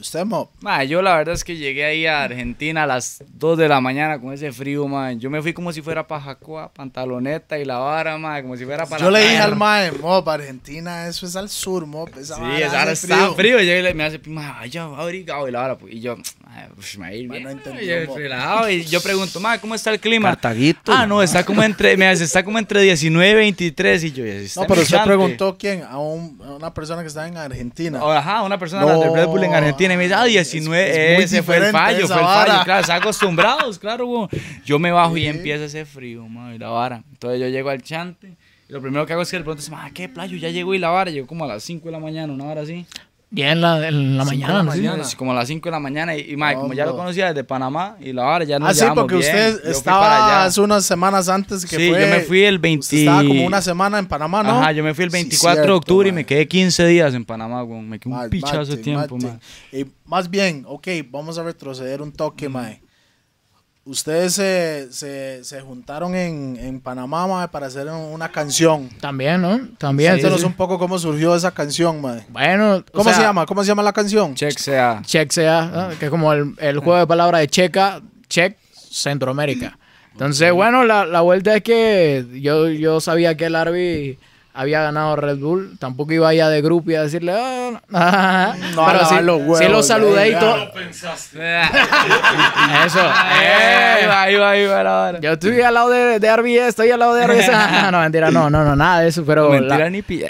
Usted, Mo. Ma, yo la verdad es que llegué ahí a Argentina a las 2 de la mañana con ese frío, man. Yo me fui como si fuera para Jacoa, pantaloneta y la vara, ma, como si fuera para Yo la le dije al Mae, Mo, para Argentina, eso es al sur, Mo. Esa Sí, vara esa hora hace está frío. Y yo le- me hace, ma, vaya abrigado y la vara. pues, Y yo, "Ay, pues, me va a ir Ma, bien. no Y yo, relajado, y yo pregunto, ma, ¿cómo está el clima? Cartaguito. Ah, no, está como entre, me hace, está como entre 19 y 23. Y yo, está No, pero usted preguntó quién, a, un- a una persona que está en Argentina. O, Ajá, una persona No, de Red Bull en Argentina y me dice, ah, 19, es muy ese fue el diferente fallo, fue el fallo, vara. claro, están acostumbrados, claro, güey. Yo me bajo y Sí. empieza ese frío, ma, y la vara. Entonces yo llego al chante y lo primero que hago es que le pregunto, ma, ¿qué playo? Ya llegó y la vara, llegó como a las 5 de la mañana, una hora así. Ya en la, en la mañana, ¿no? Sí. mañana. Es como a las 5 de la mañana. Y, y mae, como ya lo conocía desde Panamá y la hora ya nos Ah, sí, porque bien. usted estaba hace unas semanas antes que Sí, fue. yo me fui el 20. usted estaba como una semana en Panamá, ¿no? Ajá, yo me fui el Sí, 24 de octubre y me quedé 15 días en Panamá, weón. Me quedé un Mal, pichazo de tiempo. Y más bien, ok, vamos a retroceder un toque, mae. Ustedes se, se, se juntaron en, en Panamá, mae, para hacer una canción. También, ¿no? También. Cuéntanos sí. un poco cómo surgió esa canción, mae. Bueno, o ¿Cómo se llama? ¿Cómo se llama la canción? Check sea. Check sea, ¿no? que es como el, el juego de palabras de Checa, Check, Centroamérica. Entonces, bueno, la, la vuelta es que yo, yo sabía que el Arby había ganado Red Bull. Tampoco iba allá de grupo y a decirle, ah, ah, No, a pero sí, los huevos, sí lo saludé y todo. Eso. Eh, va la vara. Yo estoy al lado de, de Arby, estoy al lado de. Ah, no, mentira, no, no, no, nada de eso, pero... Mentira la- ni pi.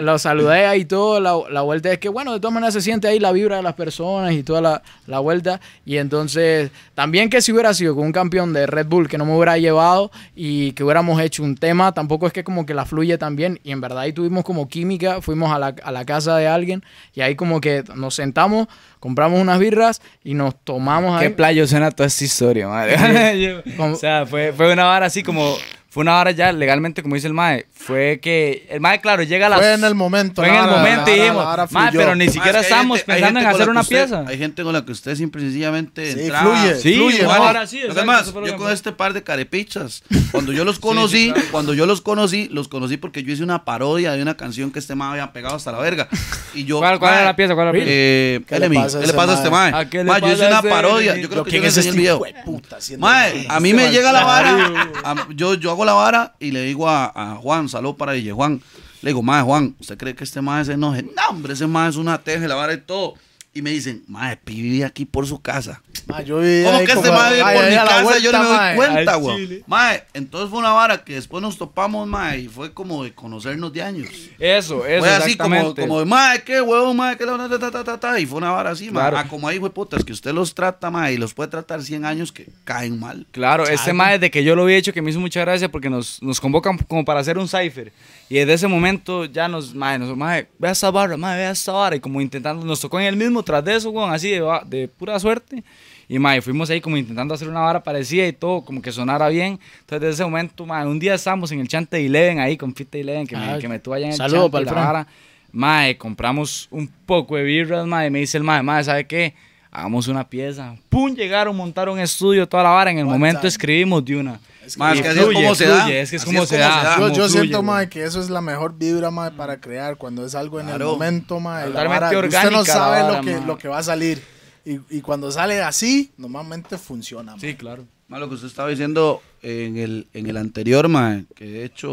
lo saludé ahí todo. La, la vuelta es que, bueno, de todas maneras se siente ahí la vibra de las personas y toda la, la vuelta. Y entonces, también que si hubiera sido con un campeón de Red Bull que no me hubiera llevado y que hubiéramos hecho un tema, tampoco es que como que la fluye también. Y en verdad ahí tuvimos como química. Fuimos a la, a la casa de alguien y ahí como que nos sentamos, compramos unas birras y nos tomamos Qué ahí. playo suena toda esta historia, madre. O sea, fue, fue una vara así como. Fue una vara ya legalmente, como dice el mae. Fue que. El mae, claro, llega a las. Fue en el momento. Fue en el vara- momento la y dijimos, vara mae, pero ni siquiera estamos pensando en hacer una pieza. Hay gente con la que usted simple y sencillamente Sí, fluye, Sí, fluye, ahora sí, exacto, Además, yo con este par de carepichas, cuando yo los conocí, cuando yo los conocí, los conocí porque yo hice una parodia de una canción que este mae había pegado hasta la verga. Y yo, ¿Cuál, cuál mae, era la pieza? ¿Cuál era la pieza? Eh, ¿Qué le pasa a ¿qué le ese pasa a este mae? yo hice una parodia. Yo creo que yo le es enseñé este el hijo video. Mae, a mí me llega la vara, yo hago la vara y le digo a, Juan, saludo para DJ Juan, le digo, mae, Juan, ¿usted cree que este mae se enoje? No, hombre, ese mae es una teje, la vara y todo. Y me dicen, mae, Pi vive aquí por su casa. Mae, yo vi ¿Cómo que este como- mae vive por mi casa? yo no me doy mae. cuenta, güey. Mae, entonces fue una vara que después nos topamos, mae, y fue como de conocernos de años. Eso, eso. fue así como, exactamente. como de, mae, qué huevo, mae, qué la ta, ta, ta, ta, ta", y fue una vara así, mae. Claro. Ah, como ahí fue putas, que usted los trata, mae, y los puede tratar 100 años que caen mal. Claro, este mae desde que yo lo había hecho que me hizo mucha gracia porque nos, nos convocan como para hacer un cipher. Y desde ese momento ya nos, mae, nos, mae, vea esta barra, mae, vea esta barra. Y como intentando, nos tocó en el mismo tras de eso, weón, así de, pura suerte. Y mae, fuimos ahí como intentando hacer una vara parecida y todo, como que sonara bien. Entonces desde ese momento, mae, un día estábamos en el Chante Eleven ahí con Fita Eleven que, Ah, me, que me tuvo allá en el saludo Chante pa'l y la vara. Mae, compramos un poco de birras, mae, y me dice el mae, mae, ¿sabe qué? Hagamos una pieza. Pum, llegaron, montaron estudio, toda la vara. En el momento time. escribimos de una. Mae, es que así es como se da. es que es como se da. Yo, como yo fluye, siento, mae, que eso es la mejor vibra, mae, para crear. Cuando es algo en Claro. el momento, mae. la Totalmente vara- usted no orgánica la sabe vara, lo, que, mae. lo que va a salir. Y, y cuando sale así, normalmente funciona, mae. Sí, claro. Más lo que usted estaba diciendo en el, en el anterior, mae, que de hecho,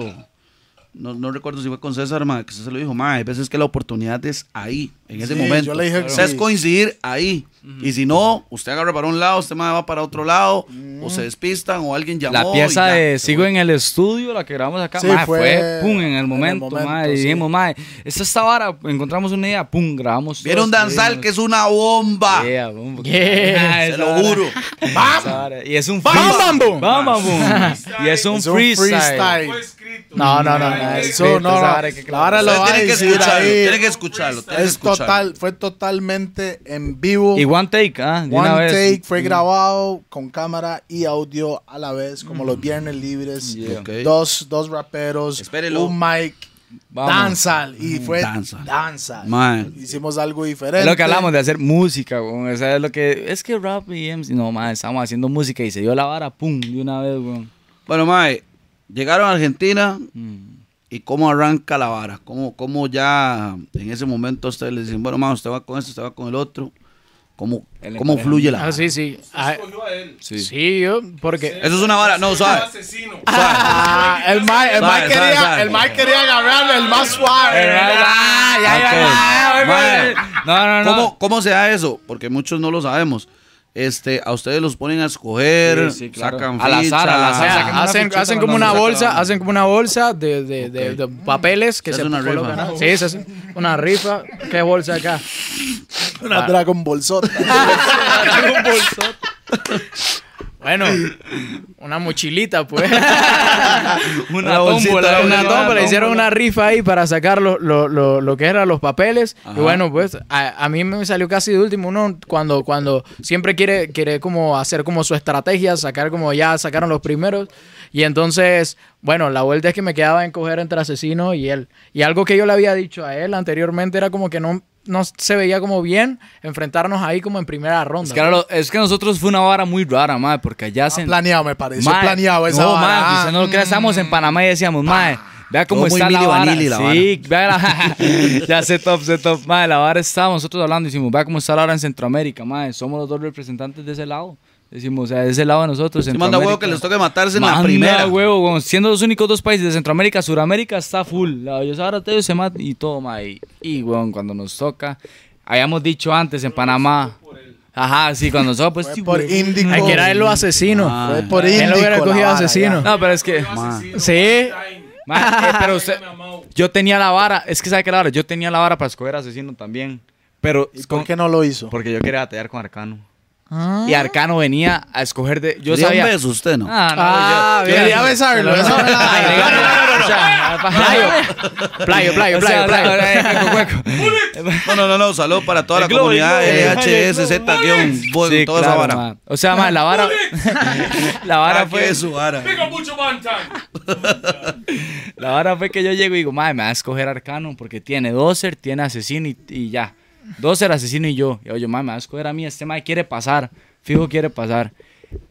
no, no recuerdo si fue con César, mae, que César lo dijo, mae, hay veces que la oportunidad es ahí, en ese Sí, momento. yo le dije que O sea, es coincidir ahí. Y si no, usted agarra para un lado, usted mae, va para otro lado, o se despistan, o alguien llamó. La pieza y ya, de se Sigo fue. en el estudio, la que grabamos acá, Sí, mae, fue fue, pum, en en el momento, momento, mae, y sí. dijimos, mae, esta esta vara, encontramos una idea, pum, grabamos. Vieron danzal, que es una bomba. Yeah, boom, Yeah, Ah, Se lo vara. juro. Vara. Y es un ¡Bam, bam! Bam, bam, boom. Y es un Es un freestyle. Escrito. No, no, no, no. Eso no, vara lo va a decir ahí. tienen que escucharlo. tienen que Es escucharlo. total, fue totalmente en vivo. Y one take, ah, de una One vez. take fue grabado con cámara y audio a la vez, como los viernes libres. Yeah. Ok. Dos, dos raperos, Espérelo. un mic, Vamos. danzal. Y fue Danzal. Hicimos algo diferente. Es lo que hablamos de hacer música, weón. O sea, es lo que. Es que rap y MC. No, man, estábamos haciendo música y se dio la vara, pum, de una vez, weón. Bueno, mae, llegaron a Argentina Mm. y cómo arranca la vara. Cómo, cómo ya en ese momento ustedes le dicen, bueno, mae, usted va con esto, usted va con el otro. Cómo, cómo fluye la Ah, vara. sí, sí. Ah. Sí. sí, yo, porque... Eso es una vara, no, suave. Ah, el mic, el sabe, quería, sabe. el quería agarrarlo, el más suave. Ah, ya, ya, Ok. ya, Mae, ya. No, no, no. ¿Cómo, ¿Cómo se da eso? Porque muchos no lo sabemos. Este, a ustedes los ponen a escoger, Sí, sí, claro. sacan Al azar, ficha. al azar, sacan hacen, fichita hacen como una bolsa, banda. hacen como una bolsa de, de, de, de papeles que Se se, hace una colocan, rifa. Sí, se hace una rifa. ¿Qué bolsa acá? Una Dragon Ball Sota. Bueno, una mochilita, pues. Una tómbola, una una tómbola, hicieron una rifa ahí para sacar lo, lo, lo, lo que eran los papeles. Ajá. Y bueno, pues a, a mí me salió casi de último. Uno cuando, cuando siempre quiere, quiere como hacer como su estrategia, sacar como ya sacaron los primeros. Y entonces, bueno, la vuelta es que me quedaba en coger entre asesino y él. Y algo que yo le había dicho a él anteriormente era como que no, no se veía como bien enfrentarnos ahí como en primera ronda. Es que, es que nosotros fue una vara muy rara, madre, porque allá se... Planeado, me parece. Mae, planeado esa no, vara. mae, Ah, usted no lo crea, estábamos en Panamá y decíamos, mae, vea cómo está la vara. La sí, vea la... ya sé top, sé top. Mae, la vara estábamos nosotros hablando y decimos, vea cómo está la vara en Centroamérica, mae, somos los dos representantes de ese lado. Decimos, o sea, de ese lado de nosotros, Si manda huevo que les toque matarse en la Manda primera. huevo, weón. siendo los únicos dos países de Centroamérica, Suramérica está full. La ahora te se mata y todo. Y, y, weón, cuando nos toca, habíamos dicho antes en Panamá. Ajá, sí, cuando nos toca, pues Fue por. Índico. Hay que era él los asesinos. Ah. Fue por Él lo Índico. hubiera cogido vara, asesino. ya. No, pero es que. Sí. Ma, eh, pero usted, yo tenía la vara, es que sabe que la vara, yo tenía la vara para escoger asesino también. Pero ¿Y con- por qué no lo hizo? porque yo quería batallar con Arcano. Ah. Y Arcano venía a escoger de. Yo Quería un sabía. beso usted, ¿no? Ah, no, Ah, yo- yo- bien. Quería besarlo. No, no, Playo. Playo, playo, playo. No, no, no, no. Saludos para toda la comunidad globo, LHS, Z, guion, toda claro, esa vara. O sea, ma, la vara. la vara Ah, fue. su vara. La vara fue que yo llego y digo, madre, me va a escoger Arcano porque tiene Dozer, tiene Asesino y, y ya. Dozer, Asesino y yo. Y yo, madre, me va a escoger a mí. Este madre quiere pasar. Fijo quiere pasar.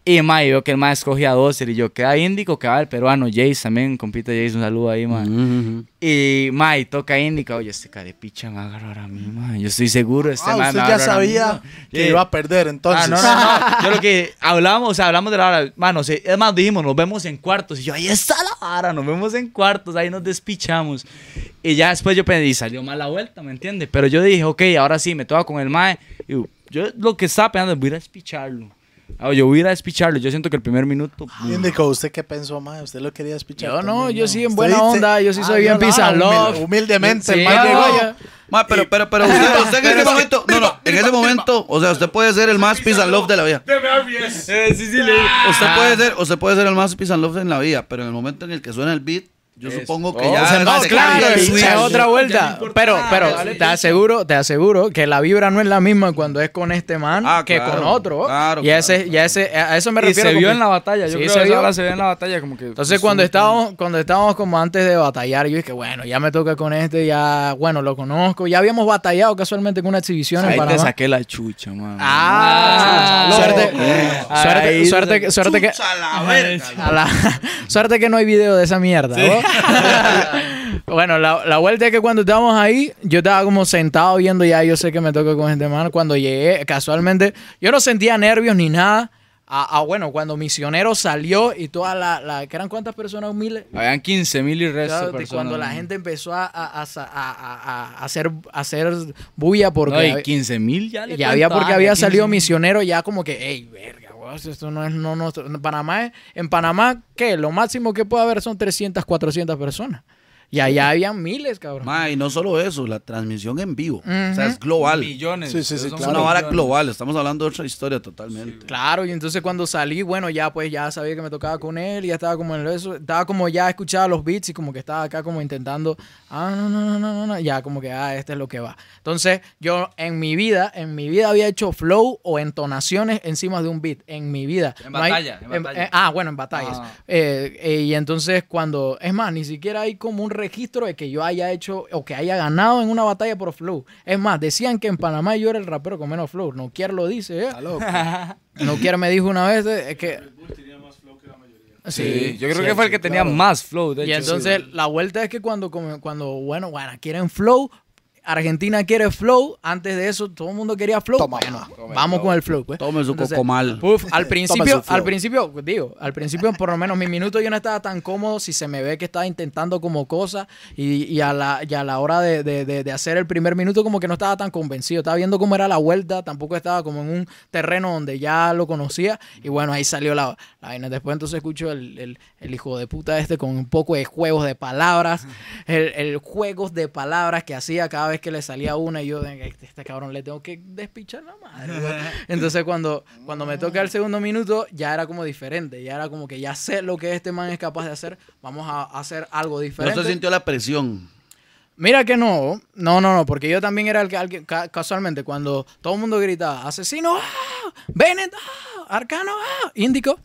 Y madre, yo que el madre escogía a Dozer y yo, queda Índico, queda el peruano, Jace también, compite Jace, un saludo ahí. Ujú. Y madre, toca Índico. Oye, este carepicha me va a agarrar a mí, madre. Yo estoy seguro, este Ah, madre usted me va ya a agarrar a mí, sabía que iba a perder, entonces. Ah, no, no, no. Yo lo que hablamos, o sea, hablamos de la vara. Mano, sí, es más, dijimos, nos vemos en cuartos. Y yo, ahí está la vara, nos vemos en cuartos, ahí nos despichamos. Y ya después yo pensé, y salió mal la vuelta, ¿me entiendes? Pero yo dije, ok, ahora sí, me toca con el mae. Y yo lo que estaba pensando es, voy a despicharlo. Ah, yo voy a despicharlo. Yo siento que el primer minuto. Índico, ¿usted qué pensó, mae? ¿Usted lo quería espichar? Yo no, también, yo sí en buena dice- onda, yo sí soy Ah, bien and humil- love. Humildemente, Sí, el mae llegó. Ma, pero, pero, pero usted, usted en ese momento, no, no, en ese momento, o sea, usted puede ser el más peace and love de la vida. Eh, sí, sí, le Usted puede ser, usted puede ser el más peace and love en la vida, pero en el momento en el que suena el beat, yo Es- supongo que Oh, ya o sea, se no, Claro, es otra vuelta. Pero, pero vale, te aseguro, te aseguro que la vibra no es la misma cuando es con este man Ah, que claro, con otro. claro, y ese, claro. y ese, a eso me Y refiero. se vio que- en la batalla. Yo Sí, creo se que vio. ahora se ve en la batalla como que. Entonces cuando estábamos, cuando estábamos como antes de batallar, yo dije, bueno, ya me toca con este, ya, bueno, lo conozco. Ya habíamos batallado casualmente con una exhibición en Ahí te Panamá. saqué la chucha, man. Ah, Ah, suerte, loco. suerte, Ahí- suerte, suerte que, Chucha suerte que no hay video de esa mierda. ¿No? bueno, la, la vuelta es que cuando estábamos ahí, yo estaba como sentado viendo ya, yo sé que me toca con este man. Cuando llegué, casualmente, yo no sentía nervios ni nada. Ah, ah, bueno, cuando Misionero salió y toda la, la que eran cuántas personas, miles. Habían 15 mil y resto. Claro, personas, cuando la gente empezó a, a- a- a- a- a hacer, a hacer bulla porque No, y había- 15 mil ya le ya había porque había 15 salido misionero ya como que, hey, verga, weón, esto no es, no, no, en Panamá, es- en Panamá, ¿qué? Lo máximo que puede haber son 300, 400 personas. Y allá habían miles, cabrón. Ma, y no solo eso, la transmisión en vivo. O sea, es global. Millones. Sí, sí, sí, Es una vara global, estamos hablando de otra historia totalmente. Claro, y entonces cuando salí, bueno, ya pues ya sabía que me tocaba con él, y ya estaba como en eso, estaba como ya escuchaba los beats y como que estaba acá como intentando, ah, no, no, no, no, no, no, ya como que, ah, este es lo que va. Entonces, yo en mi vida, en mi vida había hecho flow o entonaciones encima de un beat, en mi vida. En No hay- batalla, en batalla. eh, ah, bueno, en batallas. Ah. Eh, eh, y entonces cuando, es más, ni siquiera hay como un registro de que yo haya hecho o que haya ganado en una batalla por flow. Es más, decían que en Panamá yo era el rapero con menos flow. No quiero lo dice, ¿eh? No quiero me dijo una vez eh, es que Sí, yo creo que fue el que tenía más flow. De y hecho. entonces la vuelta es que cuando cuando bueno, bueno, quieren flow, Argentina quiere flow, antes de eso todo el mundo quería flow. Toma, bueno, toma. vamos con el flow, pues. Tome su Entonces, cocomal. Puf, al principio, al principio, digo, al principio por lo menos mi minuto yo no estaba tan cómodo si se me ve que estaba intentando como cosas y, y a, la, y a la hora de, de- de- de hacer el primer minuto como que no estaba tan convencido, estaba viendo cómo era la vuelta, tampoco estaba como en un terreno donde ya lo conocía y bueno, ahí salió la, la vaina. Después entonces escucho el, el- el hijo de puta este con un poco de juegos de palabras, el, el juegos de palabras que hacía cada vez vez que le salía una y yo, "Venga, este, este cabrón le tengo que despichar la madre. güey". Entonces cuando, cuando me toca el segundo minuto, ya era como diferente. Ya era como que ya sé lo que este man es capaz de hacer. Vamos a hacer algo No diferente. se sintió la presión. Mira que no, no, no, no, porque yo también era el que, ca- casualmente, cuando todo el mundo gritaba, asesino, ¡ah! Bennett, ¡ah! Arcano, ¡ah! Índico.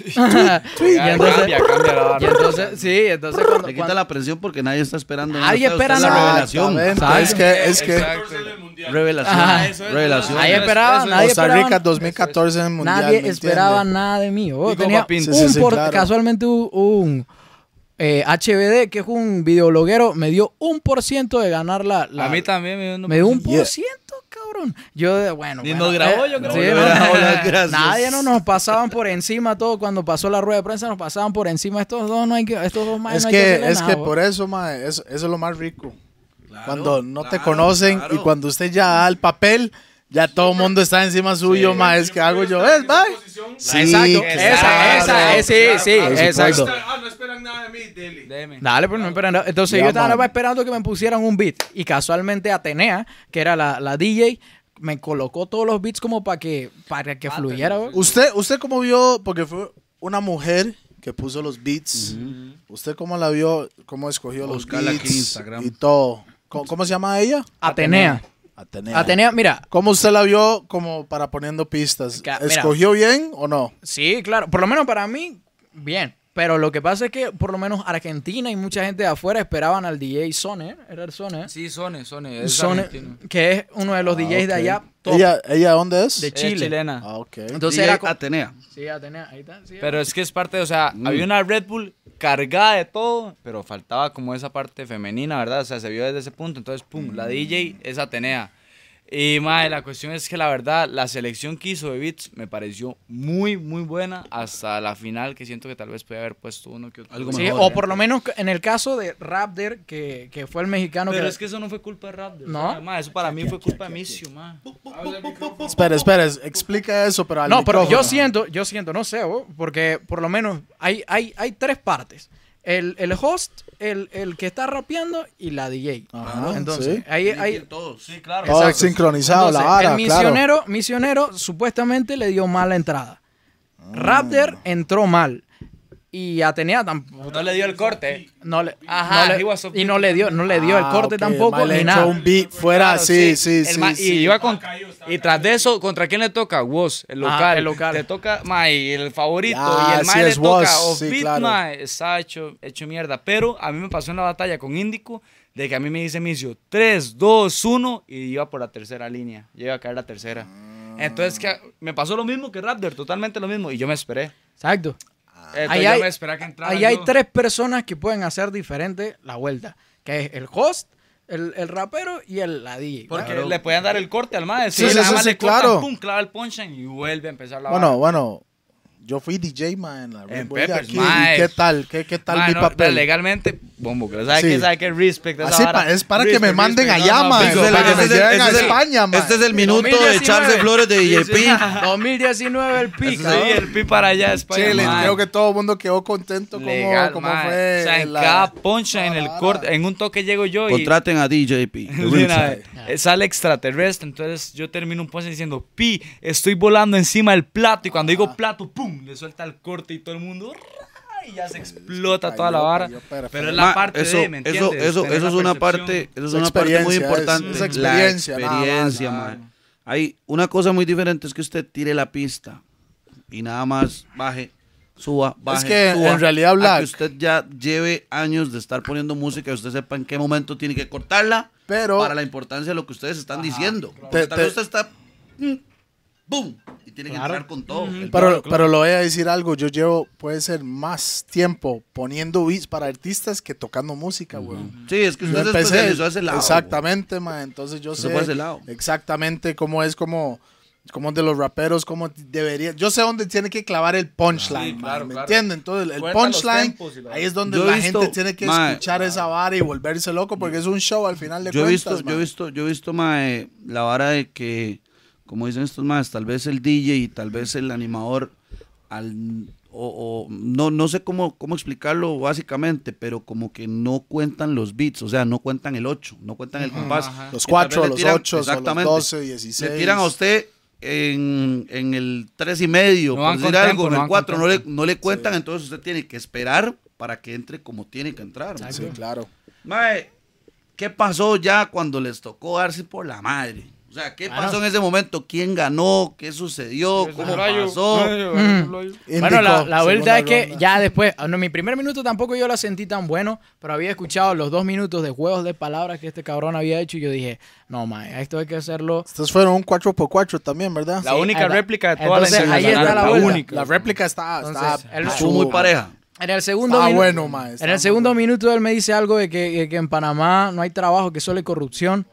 y entonces, cambia, cambia la y entonces, sí, entonces cuando, Le quita cuando- la presión porque nadie está esperando. Nadie espera es la revelación. Exactamente. Es que, es que. Revelación. Ajá. Eso es, Revelación. Es, esperaba, nadie Costa esperaba- Rica 2014 en el mundial. nadie ¿me esperaba entiende? nada de mí. Oh, tenía. Sí, un sí, sí, por- claro. casualmente un, un, eh, HBD, que es un videologuero, me dio un por ciento de ganar la, la- A mí también me dio un Me dio un por ciento, cabrón. Yo, de- bueno. Ni bueno, nos grabó, eh, yo creo. sí, No, no. Nadie no nos pasaban por encima todo cuando pasó la rueda de prensa, nos pasaban por encima estos dos, no hay que, estos dos más Es no hay que que, hacerle es nada, que bo. por eso, mae, eso, eso es lo más rico. Claro, cuando no te claro, conocen claro. y cuando usted ya da el papel, ya todo el mundo está encima suyo, mae. Es que hago yo, ¿ves, bye? Sí, Exacto, claro. esa, esa, eh, sí, sí, Por exacto. supuesto. Ah, no esperan nada de mí, Dele. Deme. Dale, pero no esperan nada. Entonces Ya, yo estaba man. esperando que me pusieran un beat. Y casualmente Atenea, que era la, la DJ, me colocó todos los beats como para que, para que fluyera. Usted, usted cómo vio, porque fue una mujer que puso los beats. ¿Usted cómo la vio? ¿Cómo escogió los Buscarla aquí en beats Instagram. y todo? ¿Cómo, cómo se llama ella? Atenea. Atenea. Atenea, mira, ¿Cómo usted la vio como para poniendo pistas? Mira. ¿Escogió bien o no? Sí, claro. Por lo menos para mí, bien. Pero lo que pasa es que por lo menos Argentina y mucha gente de afuera esperaban al DJ Sone, era el Sone. Sí, Sone, Sone. Es Sone, que es uno de los DJs de Ah, allá. top. ¿Ella, ¿Ella dónde es? De Es Chile. chilena. Ah, ok. Entonces DJ era Atenea. Sí, Atenea, ahí está. sí. Pero es que es parte, o sea, había una Red Bull cargada de todo, pero faltaba como esa parte femenina, ¿verdad? O sea, se vio desde ese punto. Entonces, pum, la DJ es Atenea. Y, madre, la cuestión es que la verdad, la selección que hizo de beats me pareció muy, muy buena hasta la final, que siento que tal vez podía haber puesto uno que otro. Algo Sí, mejor, o ¿eh? por lo menos en el caso de Raptor, que, que fue el mexicano Pero que... es que eso no fue culpa de Raptor. ¿No? o sea, ma, eso para mí fue culpa de Micio, ma. Espera, espera, explica eso, pero al No, pero yo micrófono. siento, yo siento, no sé, porque por lo menos hay, hay, hay tres partes. El, el host, el, el que está rapeando y la DJ. Ajá, Entonces, sí. ahí, ahí, todos. Sí, claro. Todo Exacto. sincronizado, la vara, el claro. misionero, misionero supuestamente le dio mala entrada. Raptor entró mal. Y Atenea tampoco. No le dio el corte. No le, Ajá, no le- y no le dio, no le dio el Ah, corte tampoco le ni echó nada. un beat fuera, Claro, sí, sí, sí. Y, iba con- y tras de eso, ¿contra quién le toca? Woz, el Ajá, local. el local. Te toca, ma, y el favorito. Ah, y el sí, ma le es toca Woz, Offbeat, sí, claro. ma, está hecho, hecho mierda. Pero a mí me pasó en la batalla con Índico de que a mí me dice Micio 3, 2, 1 y iba por la tercera línea. Yo iba a caer la tercera. Entonces que me pasó lo mismo que Raptor, totalmente lo mismo. Y yo me esperé. Exacto. Entonces Ahí hay-. Ahí tres personas que pueden hacer diferente la vuelta. Que es el host, el, el rapero y el la DJ. Porque Claro. le podían dar el corte al maestro. Sí, sí, sí, le cortan, claro. pum, clava el punchline y vuelve a empezar la Bueno, bueno, yo fui DJ, man, en la Red En Bull de Peppers, aquí. mae. ¿Y qué tal? ¿Qué, qué tal Ma, mi no, papel? Legalmente, bombo, que sabe Sí. que sabe que respect Así pa- es para que me Respect, manden respect, allá, no, ma, no, Este es el- para que me lleven a España, ma. Este es el minuto de 2019. echarse flores de DJ Sí, P. sí. 2019 el pica. Sí, el pi para allá, España. Chile, ma. creo que todo el mundo quedó contento como, Legal, como ma. fue. O sea, en la- cada punchline, en el corte, en un toque llego yo y... Contraten a DJ P. de una vez, eh, sale extraterrestre, entonces yo termino un punchline diciendo, pi, estoy volando encima del plato, y cuando digo plato, pum, le suelta el corte y todo el mundo, y ya se explota toda la vara. Pero es la parte eso, de, ¿me eso, entiendes? eso, Tener eso es una parte, eso es una parte muy experiencia, es- importante. es la experiencia, nada más, experiencia, claro. ma. Hay una cosa muy diferente es que usted tire la pista y nada más baje, suba, baje, que, suba, en realidad, a Black- que usted ya lleve años de estar poniendo música y usted sepa en qué momento tiene que cortarla Pero- para la importancia de lo que ustedes están diciendo. Porque Te- tal vez te- usted está mm, boom y tiene que entrar con todo. Pero, pero lo voy a decir algo, yo llevo, puede ser más tiempo poniendo beats para artistas que tocando música, weón. Sí, es que Yo usted se empecé, a ese lado. exactamente, ma, entonces yo sé fue a ese lado. exactamente cómo es como, como de los raperos, cómo debería, yo sé dónde tiene que clavar el punchline, Sí, ma, claro, ¿me claro. entienden? Entonces el Cuenta punchline, ahí es donde Yo la visto, gente tiene que ma, escuchar esa vara y volverse loco porque es un show al final de yo he cuentas, visto, ma. yo he visto, yo he visto mae, la vara de que, como dicen estos más, tal vez el DJ y tal vez el animador al o, o no, no sé cómo, cómo explicarlo básicamente, pero como que no cuentan los beats, o sea, no cuentan el 8, no cuentan el compás. Los Y tal cuatro, vez le los tiran- ocho, los exactamente, 12, 16. Le tiran a usted en, en el 3 y medio, No por decir algo, tiempo, en no el van 4 con no le, no le cuentan, entonces usted tiene que esperar para que entre como tiene que entrar. Sí, claro. Mae, ¿qué pasó ya cuando les tocó darse por la madre? O sea, ¿qué Bueno. pasó en ese momento? ¿Quién ganó? ¿Qué sucedió? ¿Cómo pasó? Bueno, Indicó, la, la verdad es que ya después, ah, no, mi primer minuto tampoco yo la sentí tan bueno, pero había escuchado los dos minutos de juegos de palabras que este cabrón había hecho y yo dije, no, mae, esto hay que hacerlo. Estos fueron un 4x4 también, ¿verdad? La Sí, única réplica de toda la Entonces, ahí está la la única. La réplica está, está, Entonces, él- Estuvo muy pareja. En el segundo, Estaba minu- bueno, mae, en el segundo bueno. minuto él me dice algo de que, que en Panamá no hay trabajo, que solo hay corrupción.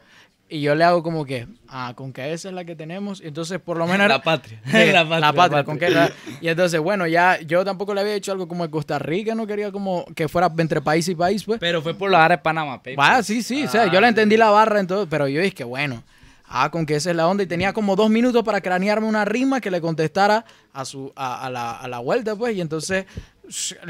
Y yo le hago como que, ah, con que esa es la que tenemos. Y entonces, por lo menos. La era- patria. Sí, La la patria, la con patria. que era- y entonces, bueno, ya yo tampoco le había hecho algo como en Costa Rica, no quería como que fuera entre país y país, pues. Pero fue por la área de Panamá Papers. Va, sí, sí, o sea, yo le entendí la barra en todo, pero yo dije que bueno, ah, con que esa es la onda y tenía como dos minutos para cranearme una rima que le contestara a su a, a la, a la vuelta, pues, y entonces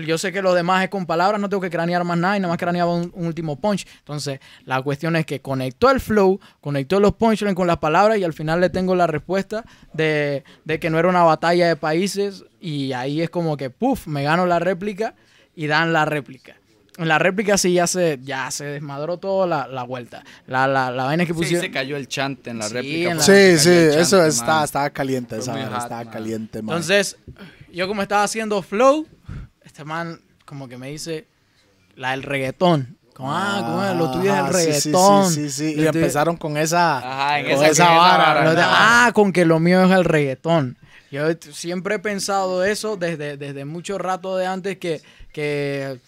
yo sé que lo demás es con palabras, no tengo que cranear más nada y nada más craneaba un, un último punch. Entonces, la cuestión es que conectó el flow, conectó los punchlines con las palabras y al final le tengo la respuesta de, de que no era una batalla de países y ahí es como que, puff, me gano la réplica y dan la réplica. En la réplica sí ya se, ya se desmadró toda la, la vuelta. La, la, la vaina que Sí, pusieron. se cayó el chante en la Sí, réplica. en la- fue Sí, sí, eso está, estaba caliente, esa estaba caliente, man. Entonces, yo como estaba haciendo flow, este man como que me dice la del reggaetón. Como, ah, como lo tuyo es el sí, sí, reggaetón. Sí, sí, sí. Lo Y empezaron con esa, Ajá, con esa- vara. ah, con que lo mío es el reggaetón. Yo siempre he pensado eso desde, desde mucho rato de antes que, que,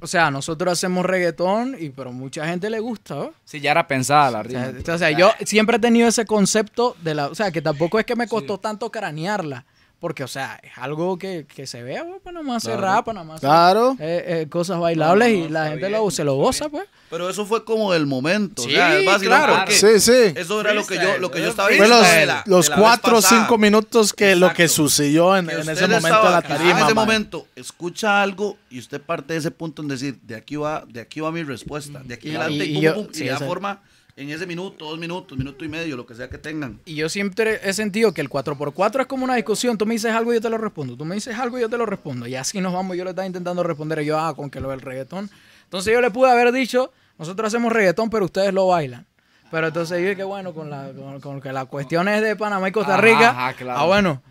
o sea, nosotros hacemos reggaetón, y pero mucha gente le gusta, ¿no? Sí, ya era pensada la O sea, rima. o sea, yo siempre he tenido ese concepto de la, o sea, que tampoco es que me costó tanto cranearla, porque, o sea, es algo que, que se ve, pues, para nada más hacer rap, para nada más hacer, Claro. eh, eh, cosas bailables y la gente lo, se lo goza, pues. Pero eso fue como el momento. Sí, o sea, es claro. Sí, sí. Eso era lo que yo, lo que yo estaba diciendo. los, de la- los de la cuatro o cinco minutos que lo que sucedió en, Que en usted ese momento estaba- de la tarima. En ese man. momento escucha algo y usted parte de ese punto en decir, de aquí va, de aquí va mi respuesta, de aquí Y- adelante, y y, pum, yo- pum, y da ese- forma en ese minuto, dos minutos, minuto y medio, lo que sea que tengan. Y yo siempre he sentido que el 4x4 es como una discusión. Tú me dices algo y yo te lo respondo. Tú me dices algo y yo te lo respondo. Y así nos vamos. Yo le estaba intentando responder. Y yo, ah, con que lo del reggaetón. Entonces yo le pude haber dicho, nosotros hacemos reggaetón, pero ustedes lo bailan. Pero entonces yo dije, bueno, con, la, con, con que las cuestiones de Panamá y Costa Rica. ajá, claro. Ah, bueno.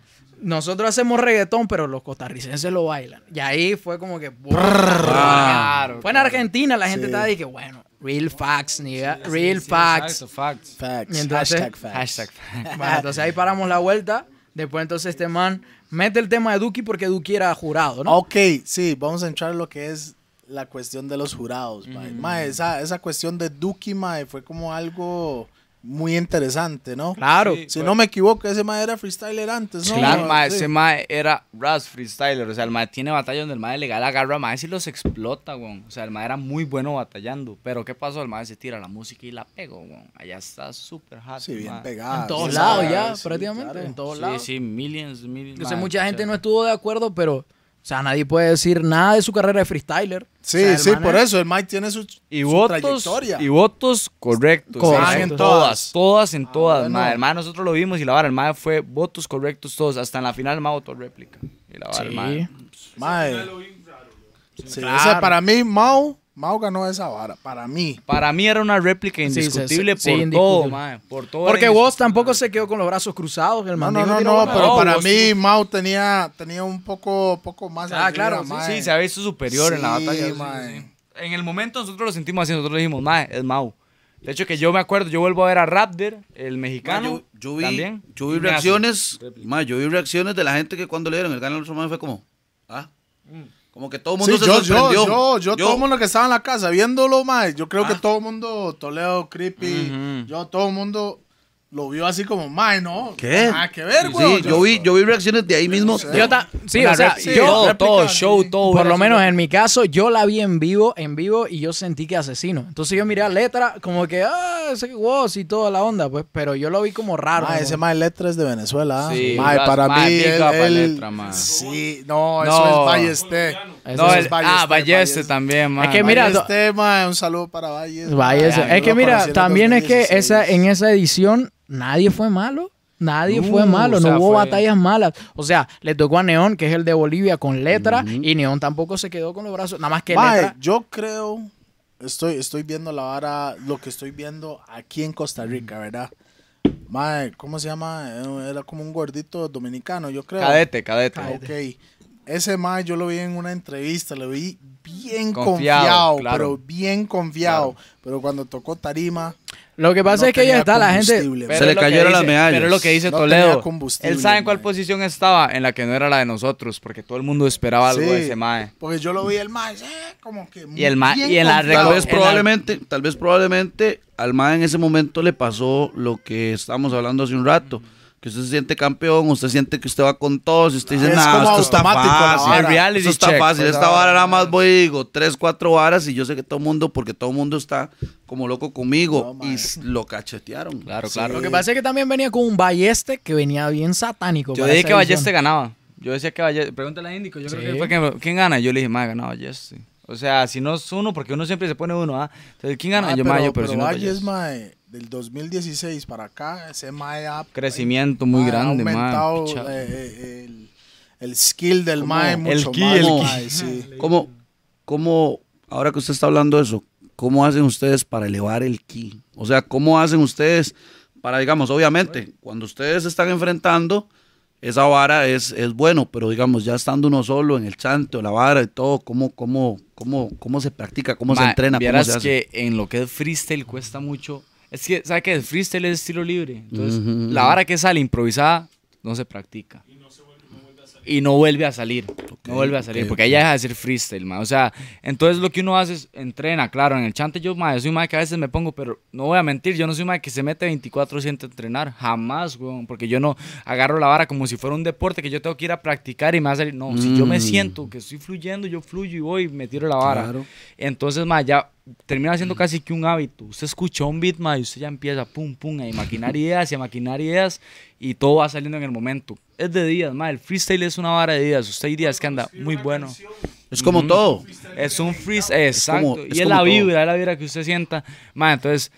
Nosotros hacemos reggaetón, pero los costarricenses lo bailan. Y ahí fue como que... Claro, Fue en Argentina, la gente Sí. estaba dije, bueno, real facts, nigga, real facts. Exacto, facts. Entonces- Hashtag facts. Hashtag facts. Bueno, entonces ahí paramos la vuelta. Después entonces este man mete el tema de Duki porque Duki era jurado, ¿no? Ok, sí, vamos a entrar en lo que es la cuestión de los jurados. mae. Mae, esa, esa cuestión de Duki, mae, fue como algo muy interesante, ¿no? Claro. Sí. Si no me equivoco, ese mae era freestyler antes, ¿no? Claro, mae, Sí. ese mae era Ras freestyler. O sea, el mae tiene batallas donde el mae legal agarra a mae y los explota, weón. O sea, el mae era muy bueno batallando. Pero ¿qué pasó? El mae se tira la música y la pegó, weón. Allá está súper hot. Sí, bien pegada. en todos sí, lados ya, sí, prácticamente. claro. En todos Sí, lados. sí, millions, millions. Entonces mae, mucha gente no estuvo de acuerdo, pero... O sea, nadie puede decir nada de su carrera de freestyler. Sí, O sea, el sí, por es- eso el Mike tiene su, Y su votos, trayectoria. y votos correctos. Correcto. Sí, En todas, todas. todas en todas. bueno. mae. El mae, nosotros lo vimos y la vara, el mae fue votos correctos todos. Hasta en la final el mae votó réplica. Y la vara, el Sí. mae. Mae. Sí, Claro. ese para mí, Mao, Mao ganó esa vara. Para mí. Para mí era una réplica Sí, sí, indiscutible sí, por indiscutible. todo. Por todo. Porque vos indiscutible. tampoco se quedó con los brazos cruzados. El No, no, no, "Tira no, pero No, para mí sí. Mao tenía, tenía un poco, poco más. Ah, arriba, claro, sí. Sí, se había visto superior en la Sí, batalla. sí, sí. En el momento nosotros lo sentimos así, nosotros le dijimos, mae, es Mau. De hecho, que yo me acuerdo, yo vuelvo a ver a Raptor, el mexicano. yo, yo vi, también, yo vi reacciones, yo vi reacciones de la gente que cuando le dieron el gana al otro man fue como, ah, como que todo el Sí, mundo se yo, yo, sorprendió. yo, yo, todo el mundo que estaba en la casa viéndolo, mae, yo creo que Ah. todo el mundo, Toledo, Creepy, yo, todo el mundo, lo vio así como, mae, no. ¿Qué? Nada que ver, Sí, güey. yo vi, yo vi reacciones de ahí mismo. Yo ta- sí, o sea, sí, yo, todo, todo, sí. show, todo. por lo menos en mi caso, yo la vi en vivo, en vivo, y yo sentí que asesino. Entonces yo miré a letra como que, ah, ese voz y toda la onda, pues, pero yo lo vi como raro. Mae, ese mae letra es de Venezuela. ¿ah? Sí, mae, para mae, mí, él, up a él- Letra, mae. Sí, no, No. eso es Ballester. Eso No, Eso el- es Ballester, ah, Balleste Ballester. también, man. Es que mira, Ballester, mae, un saludo para Valles. Vaya, ese- Mae, es que mira, también es que 2016. esa, en esa edición nadie fue malo. Nadie fue malo, o sea, no hubo fue- batallas malas. O sea, le tocó a Neón, que es el de Bolivia, con letra, y Neón tampoco se quedó con los brazos. Nada más que Mae, letra. yo creo, estoy, estoy viendo la vara, lo que estoy viendo aquí en Costa Rica, ¿verdad? Mae, ¿cómo se llama? Eh, Era como un gordito dominicano, yo creo. Cadete, cadete. Ok. Ese mae yo lo vi en una entrevista, lo vi bien Confiado, confiado, claro. pero bien confiado. Pero cuando tocó tarima, Lo que pasa no es que ya está la gente. Se le es lo que cayeron las medallas. Pero es lo que dice No Toledo. Él sabe en cuál mae. posición estaba, en la que no era la de nosotros, porque todo el mundo esperaba algo de ese mae. Porque yo lo vi el mae, eh, como que Y el mae- bien y en la. Tal vez probablemente, tal vez probablemente al MAE en ese momento le pasó lo que estábamos hablando hace un rato. Que usted se siente campeón, usted siente que usted va con todos y usted dice, Es nada, como esto está fácil. El reality Esto está check, fácil. pues, Esta vara nada más voy y digo tres, cuatro varas y yo sé que todo el mundo, porque todo el mundo está como loco conmigo No, y lo cachetearon. Claro, Sí. claro. Lo que pasa es que también venía con un Balleste que venía bien satánico. Yo dije que. Balleste ganaba. Yo decía que Balleste. Pregúntale a Índico. Yo Sí. creo que fue que. ¿Quién gana? Yo le dije, mae, ganaba Balleste. O sea, si no es uno, porque uno siempre se pone uno, ¿ah? Entonces, ¿quién gana? Ah, yo, pero, yo, pero, pero si no Balleste. Del 2016 para acá, ese mae ha Crecimiento muy mae, grande, ha mae. aumentado eh, eh, el, el skill del ¿Cómo? mae El mucho ki, más, el mae, sí. ¿Cómo, ¿Cómo, ahora que usted está hablando de eso, cómo hacen ustedes para elevar el ki? O sea, ¿cómo hacen ustedes para, digamos, obviamente, cuando ustedes se están enfrentando, esa vara es, es bueno, pero digamos, ya estando uno solo en el chanto, la vara y todo, ¿cómo, cómo, cómo, cómo se practica, cómo se Mae, entrena, cómo vieras se hace? que en lo que es freestyle cuesta mucho. Es que, ¿sabe qué? El freestyle es estilo libre. Entonces, Ujú, la ujú. vara que sale improvisada no se practica. Y no vuelve a salir. no vuelve a salir. ok, porque ahí ya deja de ser freestyle, ma. O sea, entonces lo que uno hace es entrena, claro. En el chante yo, ma, yo soy un ma que a veces me pongo, pero no voy a mentir, yo no soy un ma que se mete 24-7 a entrenar. Jamás, weón. Porque yo no agarro la vara como si fuera un deporte que yo tengo que ir a practicar y me va a salir. No, si yo me Mm. siento que estoy fluyendo, yo fluyo y voy y me tiro la vara. Claro. Entonces, ma, ya termina siendo casi que un hábito. Usted escucha un beat, ma, y usted ya empieza pum, pum, a maquinar ideas y a maquinar ideas y todo va saliendo en el momento. Es de días, ma, el freestyle es una vara de días. Usted hay días que anda muy bueno. Es como todo. Es un freestyle, exacto. como- y es es como la todo. vibra, es la vibra que usted sienta. Ma, entonces,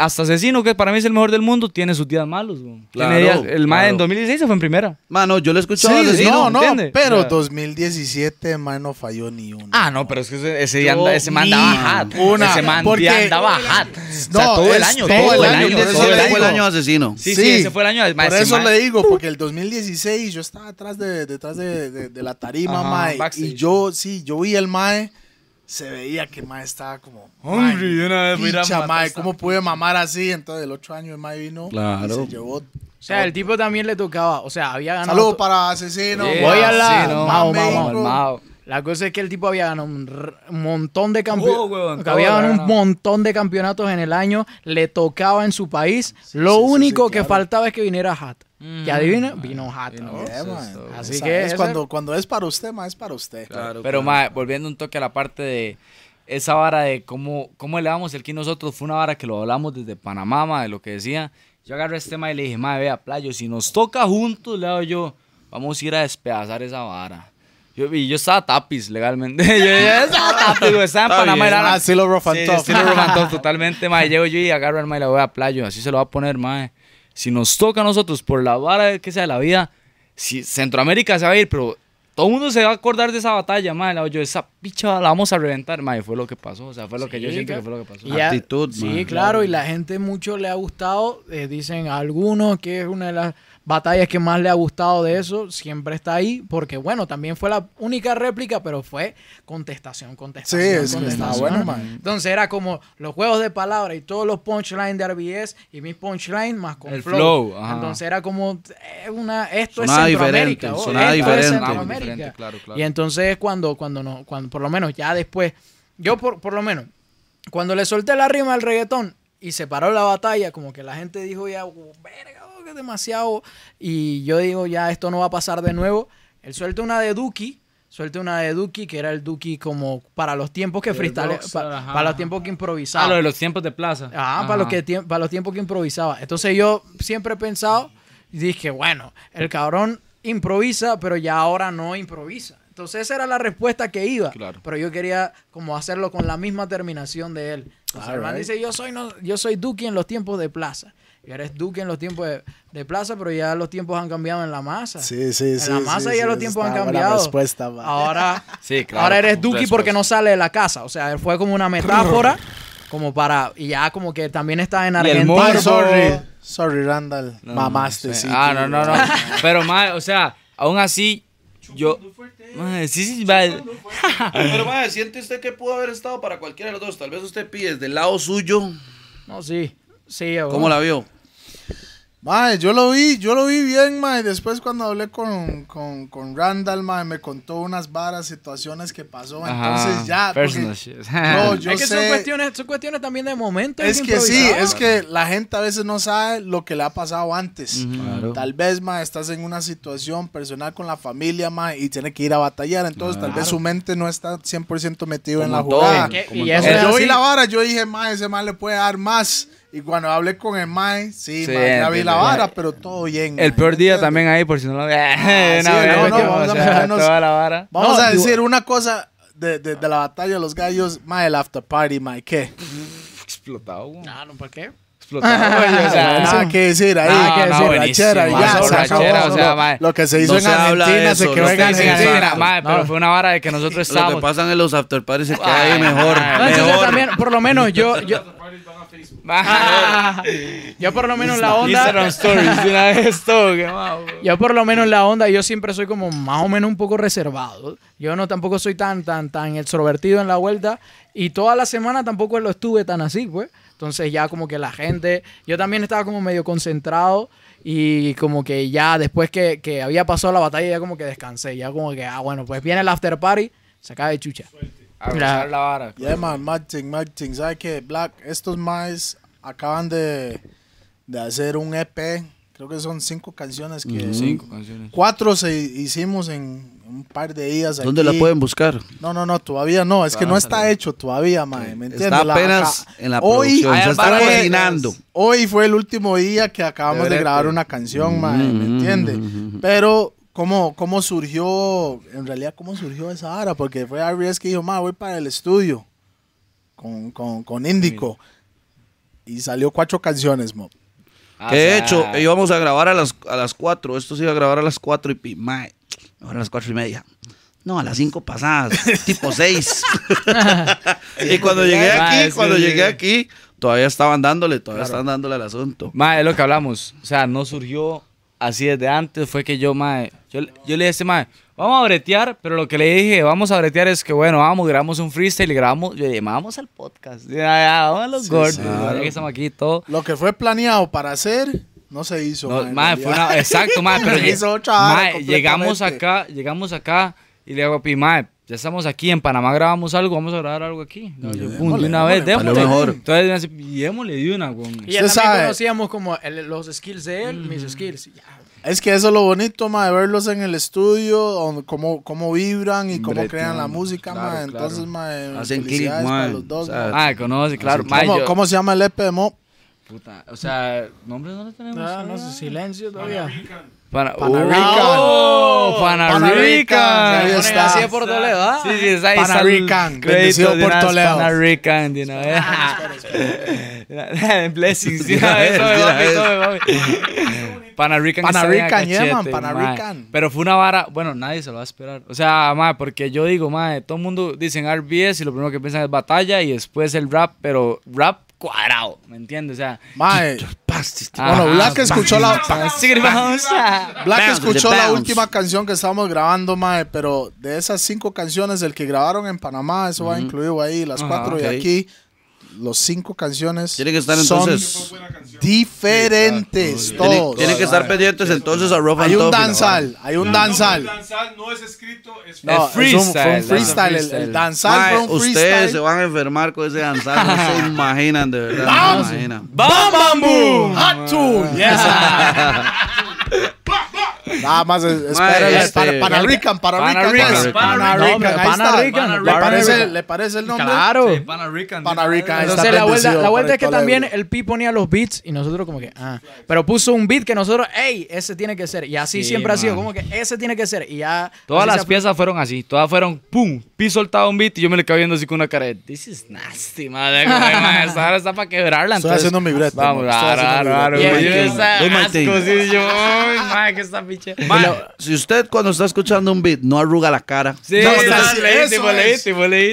hasta Asesino, que para mí es el mejor del mundo, tiene sus días malos, güey. Claro, Tiene días- el ma claro. en 2016 se fue en primera. Mano, yo le he escuchado Sí, no, no, ¿entiende? pero sea- 2017, mae, no falló ni uno. Ah, no, pero es que ese, ese, día Yo anda- ese man ni andaba hot. una, ese man porque- día andaba hot. o sea, No, todo el es año, todo todo, el año, por eso todo le el fue el año. asesino. Sí, sí, ese fue el año. Por ese eso man- le digo, porque el 2016 yo estaba atrás de, detrás de, de- de la tarima, Ajá, mae. backstage. Y yo, sí, yo vi el mae, se veía que mae estaba como... Hombre, de una vez picha, mae, ¿cómo pude mamar así? Entonces el otro año el mae vino Claro. y se llevó... O sea, el tipo también le tocaba. O sea, había ganado. Saludos para Asesino. Yeah, Voy a la- sí, Mao, Mao, Mao. La cosa es que el tipo había ganado un, montón de campeonatos. todo había ganado un montón de campeonatos en el año. Le tocaba en su país. Lo sí, sí, único sí, que claro. faltaba es que viniera Hat. Mm. ¿Y adivina? Vino Hat. Vino ¿no? Yeah, mae. todo. Así Esa que es ese- cuando, cuando es para usted, mae, es para usted. Claro, Pero, claro. ma, volviendo un toque a la parte de esa vara de cómo, cómo elevamos el ki nosotros, fue una vara que lo hablamos desde Panamá, ma, de lo que decía. Yo agarré este ma y le dije, ma, vea, playo, si nos toca juntos, le hago yo, vamos a ir a despedazar esa vara. Yo, y yo estaba tapiz legalmente. yo, yo estaba tapiz, güey, estaba en Está Panamá. bien. Era la- Ah, estilo rough Sí, estilo rough totalmente, ma. Y llego yo y agarro al ma y le voy a playo, así se lo va a poner, ma. Si nos toca a nosotros por la vara que sea de la vida, si Centroamérica se va a ir, pero todo el mundo se va a acordar de esa batalla, ma. Le hago yo, esa picha la vamos a reventar, ma. Y fue lo que pasó, o sea, fue lo que yo Sí, siento que fue lo que pasó. Actitud, Sí, man. claro, y la gente mucho le ha gustado. eh, dicen algunos que es una de las batallas que más le ha gustado de eso. Siempre está ahí, porque bueno, también fue la única réplica, pero fue contestación, contestación. Sí, es- contestación. está bueno, man. Entonces era como los juegos de palabras y todos los punchlines de RBS y mis punchlines más con El flow. flow, ajá. Entonces era como eh, una esto es Centroamérica, diferente, oh, esto es diferente. Centroamérica. Diferente, claro, claro. Y entonces cuando, cuando no, cuando por lo menos ya después, yo por, por lo menos, cuando le solté la rima al reggaetón, y se paró la batalla, como que la gente dijo ya, "Oh, verga, que es demasiado. Y yo digo, ya esto no va a pasar de nuevo. Él suelta una de Duki, suelta una de Duki, que era el Duki como para los tiempos que freestyle, Rockstar, pa- ajá, para los tiempos que Ah, improvisaba. lo de los tiempos de plaza. Ah, para los, que, para los tiempos que improvisaba. Entonces yo siempre he pensado y dije, bueno, el cabrón improvisa, pero ya ahora no improvisa. Entonces esa era la respuesta que iba. Claro. Pero yo quería como hacerlo con la misma terminación de él. Entonces, dice, yo soy, no, yo soy Duki en los tiempos de plaza. Y eres Duki en los tiempos de, de plaza, pero ya los tiempos han cambiado en la masa. Sí, sí, en sí. la masa sí, ya sí, los tiempos han cambiado. respuesta. Ahora, Sí, claro. ahora eres Duki Respuesta. porque no sale de la casa. O sea, fue como una metáfora, como para. Y ya como que también está en Y el Argentina. Ay, sorry. Sorry, Randall. No, Mamaste, no sé. sí. Ah, no, no, no. Pero, mae, o sea, aún así, yo. Mae, sí, sí, mae. Pero, madre, ¿siente usted que pudo haber estado para cualquiera de los dos? Tal vez usted pide del lado suyo. No, sí. Sí, ¿Cómo la vio? Mae, yo lo vi, yo lo vi bien, mae. Después cuando hablé con, con, con Randall, mae, me contó unas varas, situaciones que pasó. Entonces ya, porque no, yo es que son sé, cuestiones, son cuestiones también de momento. en es que sí, es que la gente a veces no sabe lo que le ha pasado antes. Claro. Tal vez, mae, estás en una situación personal con la familia, mae, y tiene que ir a batallar. Entonces, tal vez su mente no está 100% metido en Como la todo, jugada. Como y todo. eso Cuando es yo vi la vara, yo dije, mae, ese mae le puede dar más. Y cuando hablé con el mae, sí, Sí, mae, ya vi la vara, pero todo bien. El mae, peor ¿me día entiendes? también ahí, por si no lo ve. sí, no, no, que, vamos o a sea, meternos- toda la vara. Vamos No, a decir una cosa de, de, de la batalla de los gallos, mae, el after party, mae, ¿qué? Explotado, güey. Ah, no, ¿por qué? Explotado. O sea, Nada que decir ahí, No, que no, decir, mae, ya, se acabó. rachera, o sea, Lo- mae. lo que se hizo No en se Argentina eso, se no quedó en Argentina. mira, mae, pero fue una vara de que nosotros Lo que estábamos. pasa en los after parties se queda ahí mejor. Ah, No, entonces mejor. también, por lo menos yo, yo, Ah, yo por lo menos la onda, Stories, yo por lo menos la onda, yo siempre soy como más o menos un poco reservado. Yo no tampoco soy tan, tan, tan extrovertido en la vuelta y toda la semana tampoco lo estuve tan así, pues. Entonces ya como que la gente, yo también estaba como medio concentrado y como que ya después que, que había pasado la batalla ya como que descansé, ya como que, ah, bueno, pues viene el after party, se acaba de chucha. Mira. gozar la vara. Yeah, man, Martin, Martin, ¿sabes qué? Black, estos maes acaban de, de hacer un EP, creo que son cinco canciones que... Cinco canciones. Cuatro se hicimos en un par de días ¿Dónde aquí. la pueden buscar? No, no, no, todavía no. Es que no está hecho todavía, mae. ¿Me entiendes? Está La- apenas en la hoy, producción. Se está cocinando. Hoy fue el último día que acabamos de grabar que- una canción, mae. ¿Me entiendes? Pero, ¿cómo, ¿cómo surgió? En realidad, ¿cómo surgió esa hora? Porque fue RBS que dijo, mae, voy para el estudio con, con, con Índico. Y salió cuatro canciones, mo. Ah, Que de sea, hecho, íbamos a grabar a las, a las 4. Esto se iba a grabar a las 4 y pi- mae, ahora a las 4 y media. No, a las 5 pasadas, tipo 6. y cuando llegué Ah, aquí, cuando sí. llegué aquí, todavía estaban dándole, todavía estaban dándole al asunto. Mae, es lo que hablamos. O sea, no surgió así desde antes. Fue que yo, mae, yo, yo le dije a este mae, vamos a bretear, pero lo que le dije, vamos a bretear es que, bueno, vamos, grabamos un freestyle y grabamos, yo dije, vamos al podcast. Ya, ya, vamos a los gordos. ya que estamos aquí y todo. Lo que fue planeado para hacer, no se hizo. No, mae, fue una, exacto, mae, pero Se lleg- hizo otra mae, llegamos acá, llegamos acá y le digo a Pi, mae, ya estamos aquí, en Panamá grabamos algo, vamos a grabar algo aquí. No, yo, pum, de una vez, démosle, démosle. mejor. Entonces, démosle de una, güey. Y ya también sabe. conocíamos como el- los skills de él, mis skills. ya. Es que eso es lo bonito, ma, de verlos en el estudio, cómo, cómo vibran y cómo Bretean. crean la música, Claro, ma. claro. Entonces, ma, eh, Hacen clic, felicidades ma. para los dos, O sea, ma. Mae, conoce, claro. mae, ¿Cómo, yo- cómo se llama el EP de Mo? Puta, o sea, nombres no lo tenemos. Ah, no sé, silencio todavía. Pana, Panarican. Oh, Panarican, Panarican. ahí está. así de por Toledo, ¿ah? Sí, sí, está ahí. Panarican, crédito bendecido de por una vez, Toledo. Panarican, de una vez. Blessings, de una vez, De una papi, vez. tome, papi. Panarican Panarican, yeah, man, Panarican. mae. Pero fue una vara, bueno, nadie se lo va a esperar. O sea, mae, porque yo digo, mae, todo el mundo dicen RBS y lo primero que piensan es batalla y después el rap, pero rap cuadrado, ¿me entiendes? O sea, Ma, ajá, bueno, Black escuchó la, Black escuchó la última canción que estábamos grabando, mae, pero de esas cinco canciones, el que grabaron en Panamá, eso va incluido ahí, las cuatro de aquí, los cinco canciones Tienen que estar son entonces- diferentes. Tienen, todos. tienen que estar pendientes entonces a Rough and Hay un danzal, hay un danzal. No, danzal no es escrito, es No, es un- fue un freestyle, freestyle. El, freestyle. el danzal fue un ustedes freestyle. se van a enfermar con ese danzal, no se imaginan, de verdad, no se imaginan. ¡Bam, bam, boom! Hot Tune. Nada más espérale. este- para, para Rican, para Rican. Pues. Pana Rican. ¿Le parece. ¿Le parece el nombre? Claro. Sí, Pana Rican. Pana Entonces la vuelta, la vuelta el es que también el Pi ponía los beats y nosotros como que, ah, pero puso un beat que nosotros, hey, ese tiene que ser. Y así Sí, siempre ha sido, como que ese tiene que ser. Y ya... Todas las piezas fueron así, todas fueron pum, pi soltaba un beat y yo me le quedaba viendo así con una cara de this is nasty, madre. como de, "Ma, Esta hora está para quebrarla. Estoy haciendo mi brete, Vamos, claro, claro, Yo asco, thing. sí, yo, ay, ma, que esta picha. Si usted cuando está escuchando un beat no arruga la cara, Sí, No, está- eso es.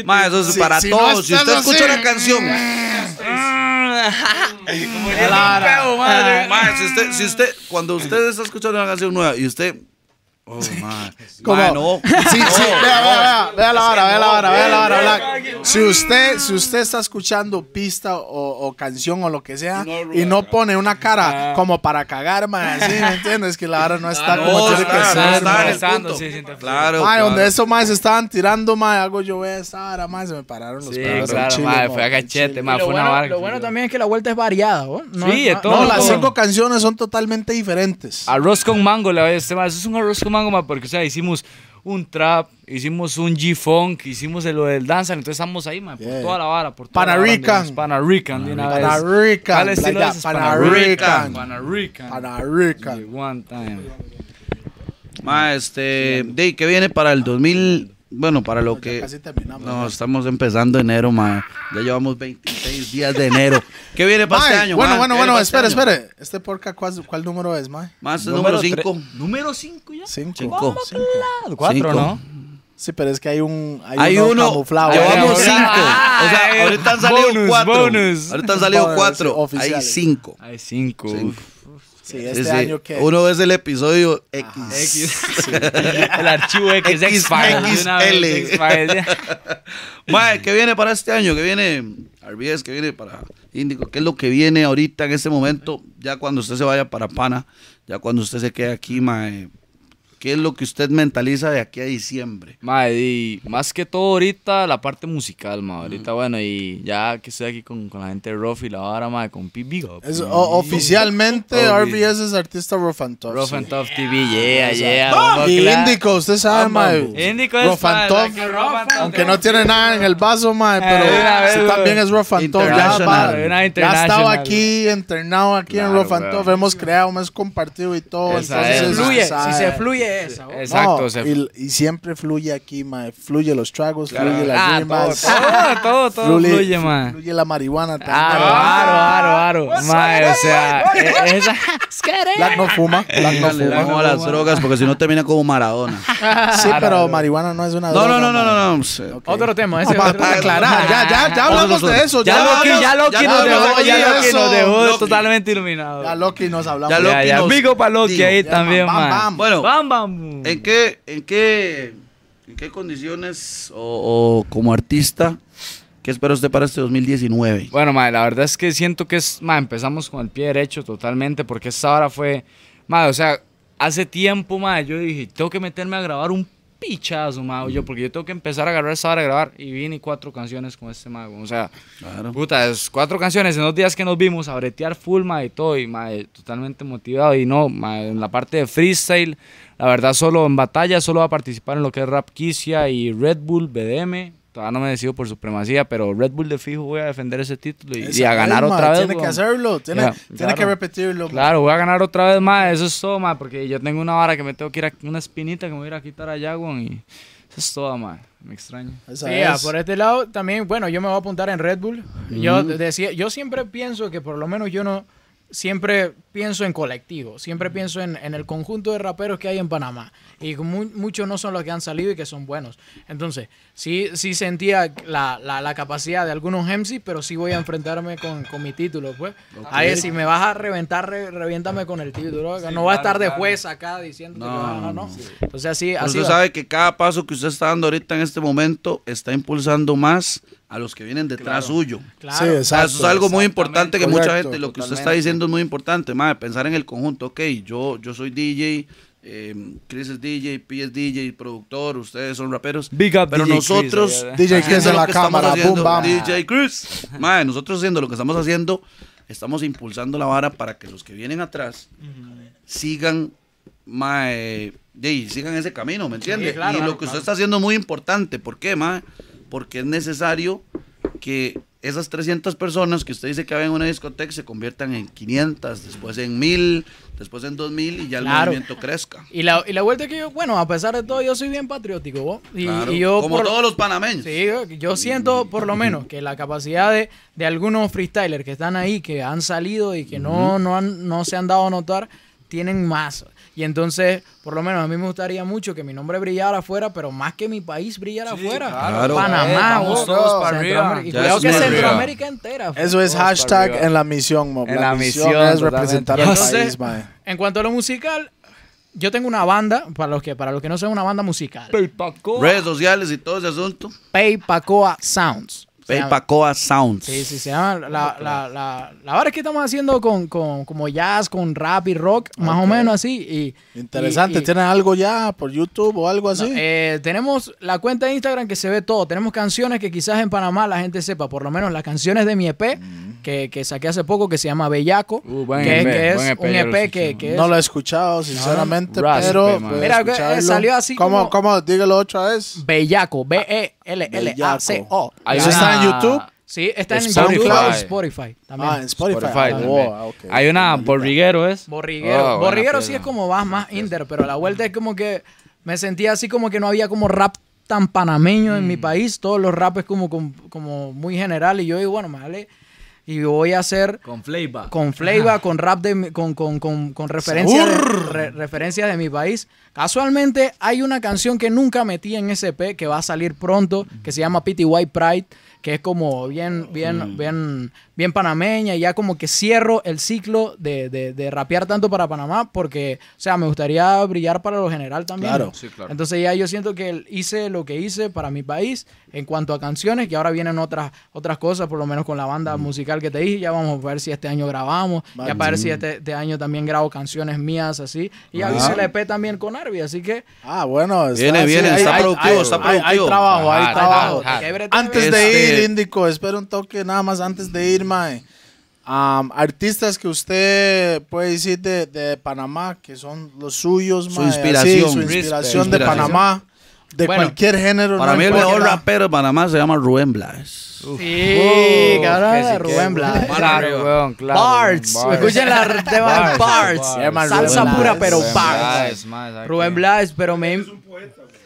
mae, eso es Si- para si no todos. si estás usted escucha una canción, Como madre. mae, si usted, si usted, cuando usted está escuchando una canción nueva y usted, oh, mae, ¿Cómo? mae, no, Sí, sí, vea, vea, vea, vea la hora, vea la hora, vea la hora, Black. Si usted, si usted está escuchando pista o, o canción o lo que sea y no pone una cara como para cagar, man, ¿sí me entiendes? Que la hora no está como no, tiene que está, ser. no man. Claro, claro. donde esos más se estaban tirando, mae, hago yo vea esa hora, mae, se me pararon los Sí, claro, Chile, mo, fue a cachete, lo fue una bueno, vara. lo bueno también es que la vuelta es variada, ¿no? No- Sí, de no- todo. No, las cinco canciones son totalmente diferentes. Arroz con mango, le voy a ma, eso es un arroz con mango, ma, porque o sea, hicimos un trap, hicimos un G-Funk, hicimos lo del danza, entonces estamos ahí, ma, por Yeah. toda la vara, por toda la vara, Panarican. Panarican, de una vez. Panarican, ¿Cuál estilo like es? that, Panarican. Panarican. Panarican. Panarican. One time. Mae, este, ¿qué viene para el 2000? Bueno, para lo que. Casi terminamos. No, estamos empezando enero, ma. Ya llevamos 26 días de enero. ¿Qué viene para este año, Bueno, ma? bueno, bueno, espere, este espere. ¿Este porca cuál, número es, ma? Este Más número 5. ¿Número 5 ya? 5. 4, ¿no? Sí, pero es que hay un. Hay, uno. llevamos 5. O sea, ahorita han salido 4. Ahorita han salido 4. Hay cinco Hay 5. Sí, este sí, sí. año que. Uno es el episodio X. X. Sí. El archivo X, X, Mae, ¿qué viene para este año? ¿Qué viene Arbies? ¿Qué viene para Índico? ¿Qué es lo que viene ahorita en este momento? Ya cuando usted se vaya para Pana, ya cuando usted se quede aquí, mae, ¿Qué es lo que usted mentaliza de aquí a diciembre? Mae, y más que todo ahorita la parte musical, mae. Ahorita, bueno, y ya que estoy aquí con, con la gente de Ruff y la vara, mae, con P Big Up. es, o- oficialmente Obvio. RBS es artista rough and tough. Rough and Tough TV, yeah, yeah. Ah, vamos, Y. Índico, usted sabe, mae. Índico es Rough and tough. Aunque no tiene nada en el vaso, mae, pero Eh, vez, usted también es rough and tough. Ya, Una ya estaba aquí, internado aquí en Claro, rough and tough. Hemos creado, hemos compartido y todo. Esa entonces, es, fluye, si se fluye esa. Exacto, No, se- y, y siempre fluye aquí, mae. Fluye los tragos, fluye las Ah, rimas. todo, todo, todo fluye, fluye, fluye la marihuana también. Aro, aro, aro, o sea, e- esa. Black no fuma, Black no fuma. a las drogas porque si no termina como Maradona. Sí, pero marihuana no es una No, droga. no, no, no, no. no. Otro tema, ese para, aclarar, ya, ya, ya hablamos de eso. Ya Loki, ya Loki ya nos dejó, ya de Loki nos dejó totalmente iluminado. Ya Loki nos hablamos. Ya Loki Amigo para Loki ahí también, bam. Bueno, ¿En qué, en qué, en qué condiciones o, o como artista, qué espera usted para este 2019? Bueno, mae, la verdad es que siento que es, mae, empezamos con el pie derecho totalmente porque esta hora fue, mae, o sea, hace tiempo, mae, yo dije, tengo que meterme a grabar un pichazo, mae, yo, porque yo tengo que empezar a agarrar esta hora a grabar y vine cuatro canciones con este mae, o sea, Claro. puta, es cuatro canciones en dos días que nos vimos a bretear full, mae, y todo, y mae, totalmente motivado y no, mae, en la parte de freestyle, la verdad solo en batalla, solo va a participar en lo que es Rap Kisia y Red Bull BDM. Todavía no me decido por supremacía, pero Red Bull de fijo voy a defender ese título y, a ganar otra vez. Tiene que hacerlo, tiene, tiene claro. que repetirlo. Claro, voy a ganar otra vez más, eso es todo, más, porque yo tengo una vara que me tengo que ir a una espinita que me voy a ir a quitar allá, weón, y eso es todo, más, me Sí, es. por este lado también, bueno, yo me voy a apuntar en Red Bull. Yo decía, yo siempre pienso que por lo menos yo no siempre pienso en colectivo, siempre pienso en, en el conjunto de raperos que hay en Panamá. Y mu- muchos no son los que han salido y que son buenos. Entonces, sí, sí sentía la, la, la capacidad de algunos MC, pero sí voy a enfrentarme con, con mi título, pues. Ahí si me vas a reventar, re- reviéntame con el título. no va a estar de juez acá diciendo que No, no, no, no. Entonces así, usted va. sabe que cada paso que usted está dando ahorita en este momento está impulsando más a los que vienen detrás suyo. Claro. Sí, O sea, exacto. eso es algo muy importante que mucha Correcto, gente, lo que usted está diciendo es muy importante, madre, pensar en el conjunto. Ok, yo, yo soy DJ, eh, Chris es DJ, P es DJ, productor, ustedes son raperos. Big up pero DJ Chris, nosotros, allá, DJ Chris en lo la que estamos cámara, haciendo, boom, bam. DJ Chris. Madre, nosotros haciendo lo que estamos haciendo, estamos impulsando la vara para que los que vienen atrás sigan, mae, y sigan ese camino, ¿me entiende? claro, y lo claro, que usted claro. está haciendo es muy importante. ¿Por qué, mae? Porque es necesario que esas 300 personas que usted dice que había en una discoteca se conviertan en 500, después en 1000, después en 2000 y ya el Claro. movimiento crezca. Y la, y la vuelta que yo, bueno, a pesar de todo, yo soy bien patriótico, ¿vos? Y, Claro, y yo como por- todos los panameños. Sí, yo- yo siento por lo menos que la capacidad de, de algunos freestylers que están ahí, que han salido y que no, no, han- no se han dado a notar, tienen más. Y entonces, por lo menos a mí me gustaría mucho que mi nombre brillara afuera, pero más que mi país brillara afuera. claro. Panamá, Eh, vamos vos, todos para Centroamérica. arriba. Y es que muy Centroamérica entera. Eso es hashtag en la misión, Mob. En la, la misión, misión, es representar al país, mae. en cuanto a lo musical, yo tengo una banda, para los que, para los que no son una banda musical. Redes sociales y todo ese asunto. Pay Pacoa Sounds. Se llama- Paypacoa Sounds. Sí, sí, se llama. La, la, la, la vara es que estamos haciendo con, con como jazz, con rap y rock, más o menos así. Y, Interesante. y- y- ¿Tienen algo ya por YouTube o algo así? no, eh, tenemos la cuenta de Instagram que se ve todo. Tenemos canciones que quizás en Panamá la gente sepa, por lo menos las canciones de mi EP, que, que saqué hace poco, que se llama Bellaco, Uh, buen que, EP, que es buen EP, un EP que, escuché. que es... no lo he escuchado, sinceramente, pero. Mira, que, eh, salió así ¿Cómo, como- cómo? Dígalo otra vez. Bellaco, B-E-L-L-A-C-O. ¿Eso está en YouTube? Sí, está en Spotify. YouTube Spotify también. Ah, en Spotify. Spotify Ah, también. wow, ok. Hay una Borriguero, ¿es? Borriguero. Oh, Borriguero sí es como más, más inter, pero la vuelta es como que me sentía así como que no había como rap tan panameño en mi país. Todos los rap es como, como, como muy general. Y yo digo, bueno, me vale. Y voy a hacer Con flavor. con flavor, con rap, de, mi- con, con, con, con referencias de, re- referencias de mi país. Casualmente hay una canción que nunca metí en SP que va a salir pronto, que se llama Pity White Pride, que es como bien, bien, bien, bien panameña. Y ya como que cierro el ciclo de, de, de rapear tanto para Panamá, porque, o sea, me gustaría brillar para lo general también. Claro. Sí, claro. Entonces ya yo siento que hice lo que hice para mi país en cuanto a canciones, que ahora vienen otras, otras cosas, por lo menos con la banda musical que te dije, ya vamos a ver si este año grabamos, ya para ver si este, este año también grabo canciones mías así, y ya hice el EP también con Arby, así que... Ah, bueno. está- Viene, sí, viene, está hay- productivo, hay- está hay- Hay productivo. trabajo, hay trabajo. hay brete, Antes de ir, Índico, espera un toque nada más antes de ir, Mae. Am, artistas que usted puede decir de, de Panamá, que son los suyos, Su mae, así, inspiración. su Respect. inspiración de. Panamá, de Bueno, cualquier género. Para no mí el mejor rapero de Panamá se llama Rubén Blas. Sí, cabrón, sí, que Rubén Blas. Claro, weón, claro. Bars, escuchen la el tema de llama salsa pura Blas. pero Bars. Rubén Blas, pero me...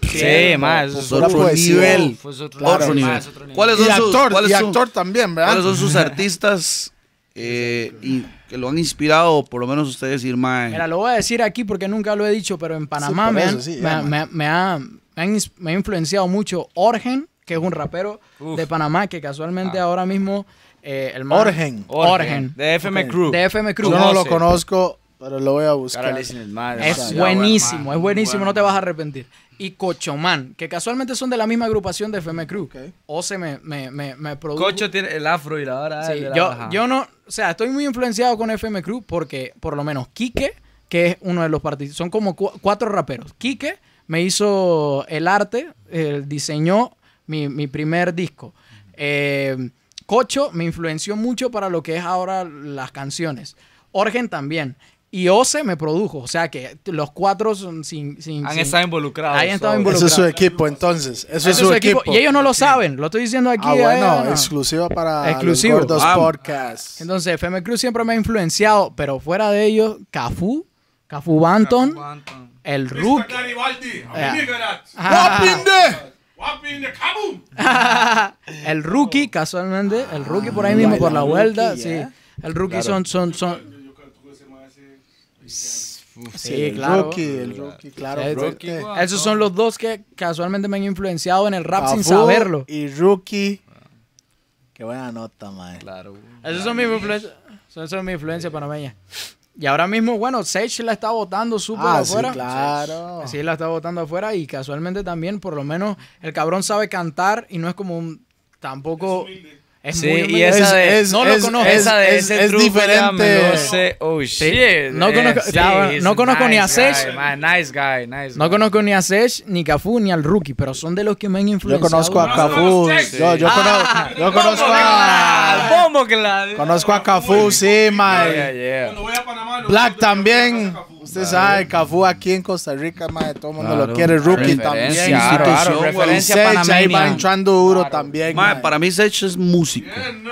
Sí, más. Es Pura otro nivel. Fue otro, Claro. Otro nivel. más, otro nivel. ¿Cuáles Y son sus, actor, cuáles y son- actor también, ¿verdad? cuáles son sus artistas eh, y que lo han inspirado, por lo menos ustedes decir, mae? Mira, lo voy a decir aquí porque nunca lo he dicho, pero en Panamá me, eso, han- sí, me, ya, me- me ha, me han ha influenciado mucho Orgen, que es un rapero de Panamá que casualmente ahora mismo eh, el man- Orgen. Orgen. De FM Crew. De FM Crew. Yo no lo conozco, pero lo voy a buscar. Cara, listen, es más, Es buenísimo, es buenísimo, bueno. no te vas a arrepentir. Y Cochomán, que casualmente son de la misma agrupación de FM Crew. Ok. Ose me, me, me, me produjo. Cocho tiene el afro y la hora. Sí, yo, yo no, o sea, estoy muy influenciado con FM Crew porque por lo menos Quique, que es uno de los participantes, son como cu- cuatro raperos. Quique me hizo el arte, eh, diseñó mi, mi primer disco. Eh, Cocho me influenció mucho para lo que es ahora las canciones. Orgen también. Y Ose me produjo, o sea que los cuatro son sin... sin Han sin- estado involucrados. Han estado involucrados. Ese es su equipo, entonces. Eso Ese es su equipo. Y ellos no lo saben, lo estoy diciendo aquí. Ah, eh, bueno, no. exclusiva para Exclusivo. los Gordos Ah. Podcast. Entonces, FM Cruz siempre me ha influenciado, pero fuera de ellos, Cafú, Cafú Banton, Banton. el Rook. Ah. Kaboom. el Rookie, casualmente, el Rookie por ahí mismo por la vuelta, sí. El Rookie son, son, son, Sí, el claro. el claro. Sí, rookie. Esos son los dos que casualmente me han influenciado en el rap sin saberlo. Y rookie. Qué buena nota, mae. Claro. Esos son mis influencias. Son, son mis influencias panameñas. Y ahora mismo, bueno, Sage la está votando súper Ah, sí, afuera. claro. Sí, la está votando afuera y casualmente también, por lo menos, el cabrón sabe cantar y no es como un. Tampoco. Es Sí, muy y esa de, es- no lo es- conozco. es- esa de es- ese es truco ya me diferente. lo sé. Oh, shit. No Eh, conozco- sí, no conozco ni a nice guy, Sech. man, Nice guy, nice No guy. conozco ni a Sage, ni Cafú, ni al rookie, pero son de los que me han Yo influenciado. conozco a Cafú. Yo, yo, Ah, cono- yo conozco a. bombo que la. Conozco a Cafú, sí, Yeah, yeah. Cuando voy a Panamá, Black también. Usted sabe, Cafú aquí en Costa Rica, mae. Todo el mundo lo Claro. quiere. Rookie Referencia, también. claro, claro, referencia Sage ahí va entrando duro también. Mae. para mí Sech es músico.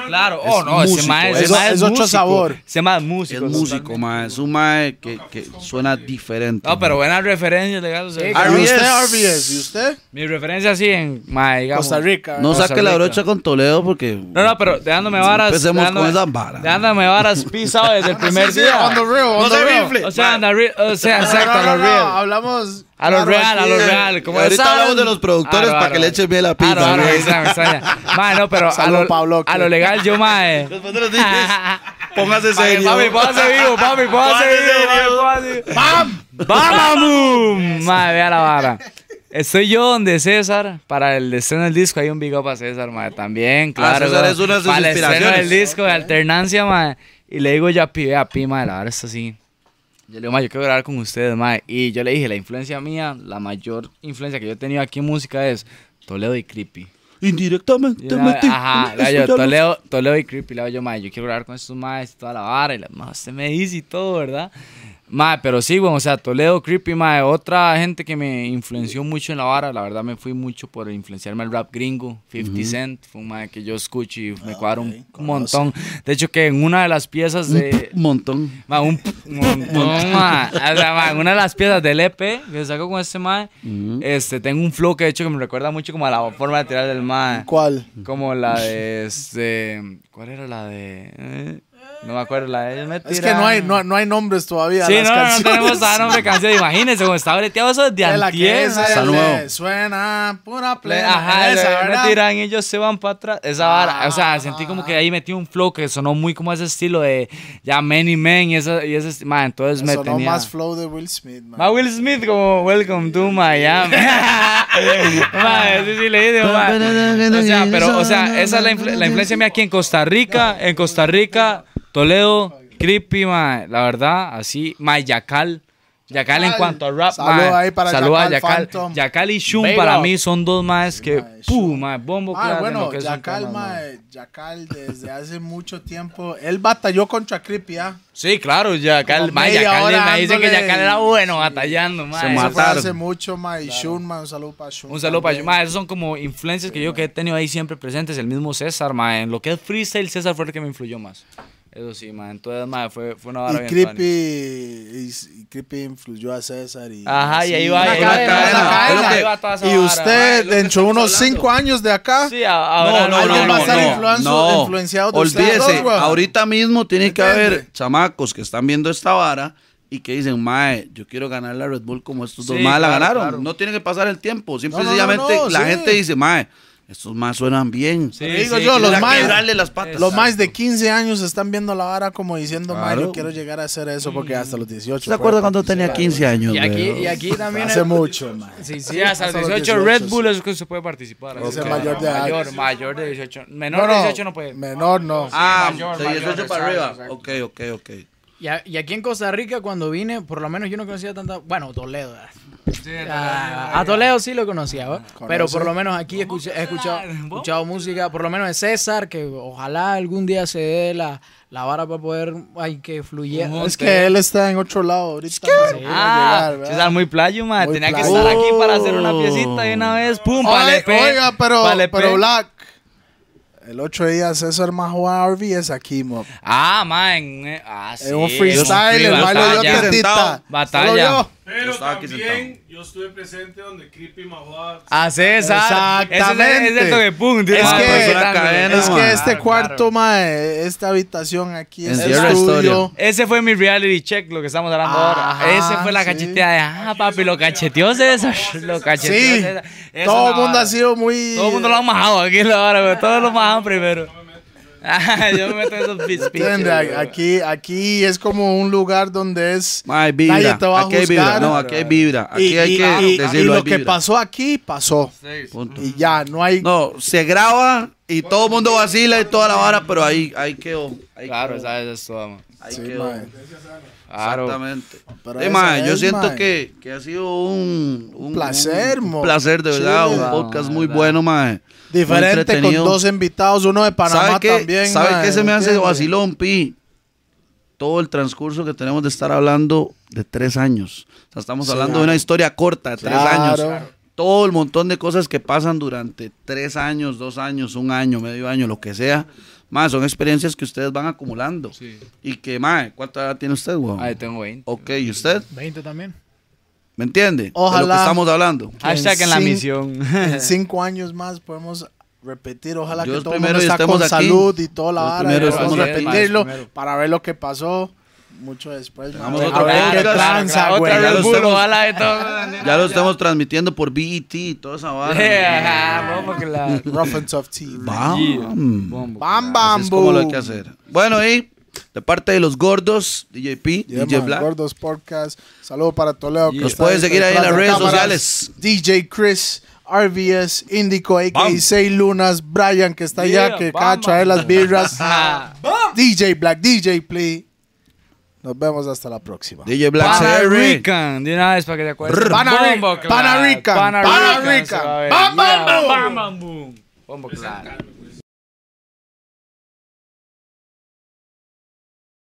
Claro, oh Es no, ese mae es- mae es otro músico. sabor. Ese mae es músico. Es músico, mae. Es un mae que, que suena diferente. No, pero buenas referencias, sea, ¿Y usted, RBS? ¿Y usted? Mi referencia así en, mae, digamos. Costa Rica. No Costa saque la brocha con Toledo porque. No, no, pero dejándome varas. Empecemos dejándome- con esas varas. Dejándome varas pisado desde el primer día. Real, on No the se real. rifle. O sea, on the real- o sea, exacto, No, a no, lo no, real. Hablamos. A lo real, a lo real. Como ahorita hablamos de los productores Aro, para que le echen bien la pizza. aro, ¿no? no, pero a lo, Pablo, a lo legal yo, mae. Después de los dices, Póngase serio. papi, póngase vivo, papi, póngase vivo, póngase- ¡Bam! Mae, vea la vara. Estoy yo donde César, para el estreno del disco, hay un big up a César, mae, también, claro. César güey. es una de sus Para el estreno del disco de Alternancia, mae. Y le digo yo a Pi, a Pi, mae, la vara está así. Yo le digo, mae, yo quiero grabar con ustedes, mae. Y yo le dije, la influencia mía, la mayor influencia que yo he tenido aquí en música es Toledo y Creepy. Indirectamente Y metí. Ajá, digo yo. Toledo, Toledo y Creepy, le digo yo, mae, yo quiero grabar con estos maes y toda la vara, y la mae, usted me dice y todo, ¿verdad? Mae, pero sí, bueno, o sea, Toledo, Creepy, mae, otra gente que me influenció mucho en la vara, la verdad me fui mucho por influenciarme el rap gringo, 50 Cent, fue un mae que yo escucho y me cuadra un montón. De hecho, que en una de las piezas de... Un montón. Ma, un, montón, ma. O sea, ma, en una de las piezas del EP que saco con este mae, este, tengo un flow que de hecho que me recuerda mucho como a la forma de tirar del mae. ¿Cuál? Como la de este. ¿Cuál era la de.? eh? No me acuerdo, la de. ellos me Es que no hay, no, no hay nombres todavía. Sí, las no, no, tenemos a nombre de canción. Imagínense, como está breteado eso desde De la que antier. esa Está es nuevo. de Suena pura Le- plena. Ajá, esa, ¿verdad? me tiran y ellos se van para atrás. Esa vara. O sea, Ah. sentí como que ahí metí un flow que sonó muy como ese estilo de ya Many Men y ese, y ese esti- ma, entonces me Sonó tenía. más flow de Will Smith, man. Ma Will Smith como Welcome to Miami. ma, ese sí le dice, ma. O sea, pero, o sea, esa es la, influ- la influencia mía aquí en Costa Rica, en Costa Rica, Toledo, Creepy, ma, la verdad, así, ma, Yacal. Yacal en cuanto a rap, Saludo ma, ahí para saludo a Yacal. Phantom. Yacal y Shun para mí son dos más que, Ma, pum, Shun. ma, bombo Ah, bueno, que Yacal, mae, Yacal desde hace mucho tiempo. Él batalló contra Creepy, ¿ah? Sí, claro, Yacal, Como ma, media Yacal hora me dice que dándole- Yacal era bueno batallando, ma. Se eso Eso fue mataron. hace mucho, mae. Y Shun, mae, un saludo para Shun. Un saludo para también. Ma, esos son como influencias que yo que he tenido ahí siempre presentes. El mismo César, ma. En lo que es freestyle, César fue el que me influyó más. Eso sí, ma. Entonces, ma, fue, fue una vara Y bien Creepy, y, y Creepy influyó a César. Y, Ajá, y ahí va, ahí va, ahí va, toda esa Y vara. usted, dentro de unos cinco años de acá, Sí, ahora No, no, no, va a no, estar no, influenciado de ustedes Olvídese, dos, güey. ahorita mismo tiene que haber chamacos que están viendo esta vara y que dicen, mae, yo quiero ganar la Red Bull como estos dos Sí, más la claro, ganaron. claro. No tiene que pasar el tiempo. Simple y No, no, no, la sí. gente dice, mae, estos más suenan bien. Sí, Te digo sí, yo, los más- las patas. los más de 15 años están viendo la vara como diciendo, Claro. yo quiero llegar a hacer eso porque hasta los 18. ¿Se acuerda cuando tenía 15 años? Y aquí, y aquí también. Hace el- mucho, mae. Sí, sí, hasta los Hasta los 18, 18, Red sí. Bull es que se puede participar. Ese que- mayor de. Mayor, mayor de 18. Menor No, de no, 18 no puede. Menor no. Ah, mayor, de mayor, 18 para exacto, arriba. Ok, ok, ok. Y, a- y aquí en Costa Rica, cuando vine, por lo menos yo no conocía tanta. Bueno, Toledo. Ah, a Toledo sí lo conocía, ¿va? pero por lo menos aquí he escuchado, he escuchado música, por lo menos de César, que ojalá algún día se dé la, la vara para poder ay, que fluyera. Es que él está en otro lado ahorita. no Ah, llegar, muy playo, ma. Muy Tenía que estar aquí para hacer una piecita de una vez. Pum, EP, oiga, pero, pa'l EP. pero Black. El otro día César Majó a RBS aquí, mo. Ah, man. eh, Ah, sí. En un freestyle, el baile de Batalla. yo. Pero estaba aquí también yo estuve presente donde Creepy Mahua. Ah, César. Exactamente. Ese es el pum. Es Ah, que- pero es una cadena, Es man. que este Claro, cuarto, mae, esta habitación aquí, En este Sierra estudio. Ese fue mi reality check, lo que estamos hablando ahora. Ese fue la sí. cacheteada de, ah, papi, lo cacheteó César. Lo cacheteó Sí, César. Todo el mundo ha sido muy... Todo el mundo lo ha majado aquí ahora, güey. Todos lo majaban primero. Ah, Yo me meto en esos bits. ¿Entiende? Aquí, aquí es como un lugar donde es... Hay Nadie vibra. te va a Aquí hay vibra. juzgar. No, aquí hay vibra. Aquí y, hay y- que y- y decirlo. lo que pasó aquí, pasó. Punto. Y ya, no hay... No, se graba y todo el mundo vacila y toda la vara, pero ahí, ahí quedó. Ahí Claro, quedó. esa es todo, man. Ahí Sí, quedó. Claro. Exactamente. Pero yo siento que, que ha sido un, un Placer, un placer de verdad, Chile. un podcast muy verdad. bueno, mae. Muy Diferente con dos invitados, uno de Panamá ¿Sabe qué, también. ¿sabe mae, qué se me hace vacilón, Pi? Todo el transcurso que tenemos de estar hablando de tres años. O sea, estamos Sí, hablando claro. de una historia corta de tres Claro. años. Todo el montón de cosas que pasan durante tres años, dos años, un año, medio año, lo que sea. Más, son experiencias que ustedes van acumulando. Sí. Y que, mae, ¿cuánta edad tiene usted, weón? Ahí tengo 20. Ok, ¿y usted? 20 también. ¿Me entiende? De lo Ojalá. que estamos hablando. Hashtag en la misión. En cinco años más podemos repetir. Ojalá Dios que todo el mundo está con aquí. salud y toda la Dios vara. primero y aquí. repetirlo para ver lo que pasó mucho después. Otro a ver qué tranza, güey. ya lo estamos- ojalá de todo. Ya lo estamos transmitiendo por BET y toda esa. Ajá, vamos. Rough and Tough TV. Bam. Bam, bam, es como lo hay que hacer. Bueno, y de parte de los gordos, DJP, Yeah, DJ man, Black. Gordos Podcast. Saludo para Toledo. que Los está pueden seguir ahí en las de redes cámaras. sociales. DJ Chris, RVS, Indico, a.k.a. Bam. 6 Lunas, Brian, que está allá, Yeah, que bam, acaba de las birras. DJ Black, DJ Play. Nos vemos hasta la próxima. DJ Black Pana CR. Rican, de una vez para que te acuerdes. Pana Rican, Bombo, claro. Pana Rican, Pana Pana Rican, Rican. se va a ver. Bam, bam, Yeah, boom. bam, bam, boom. Bombo, claro.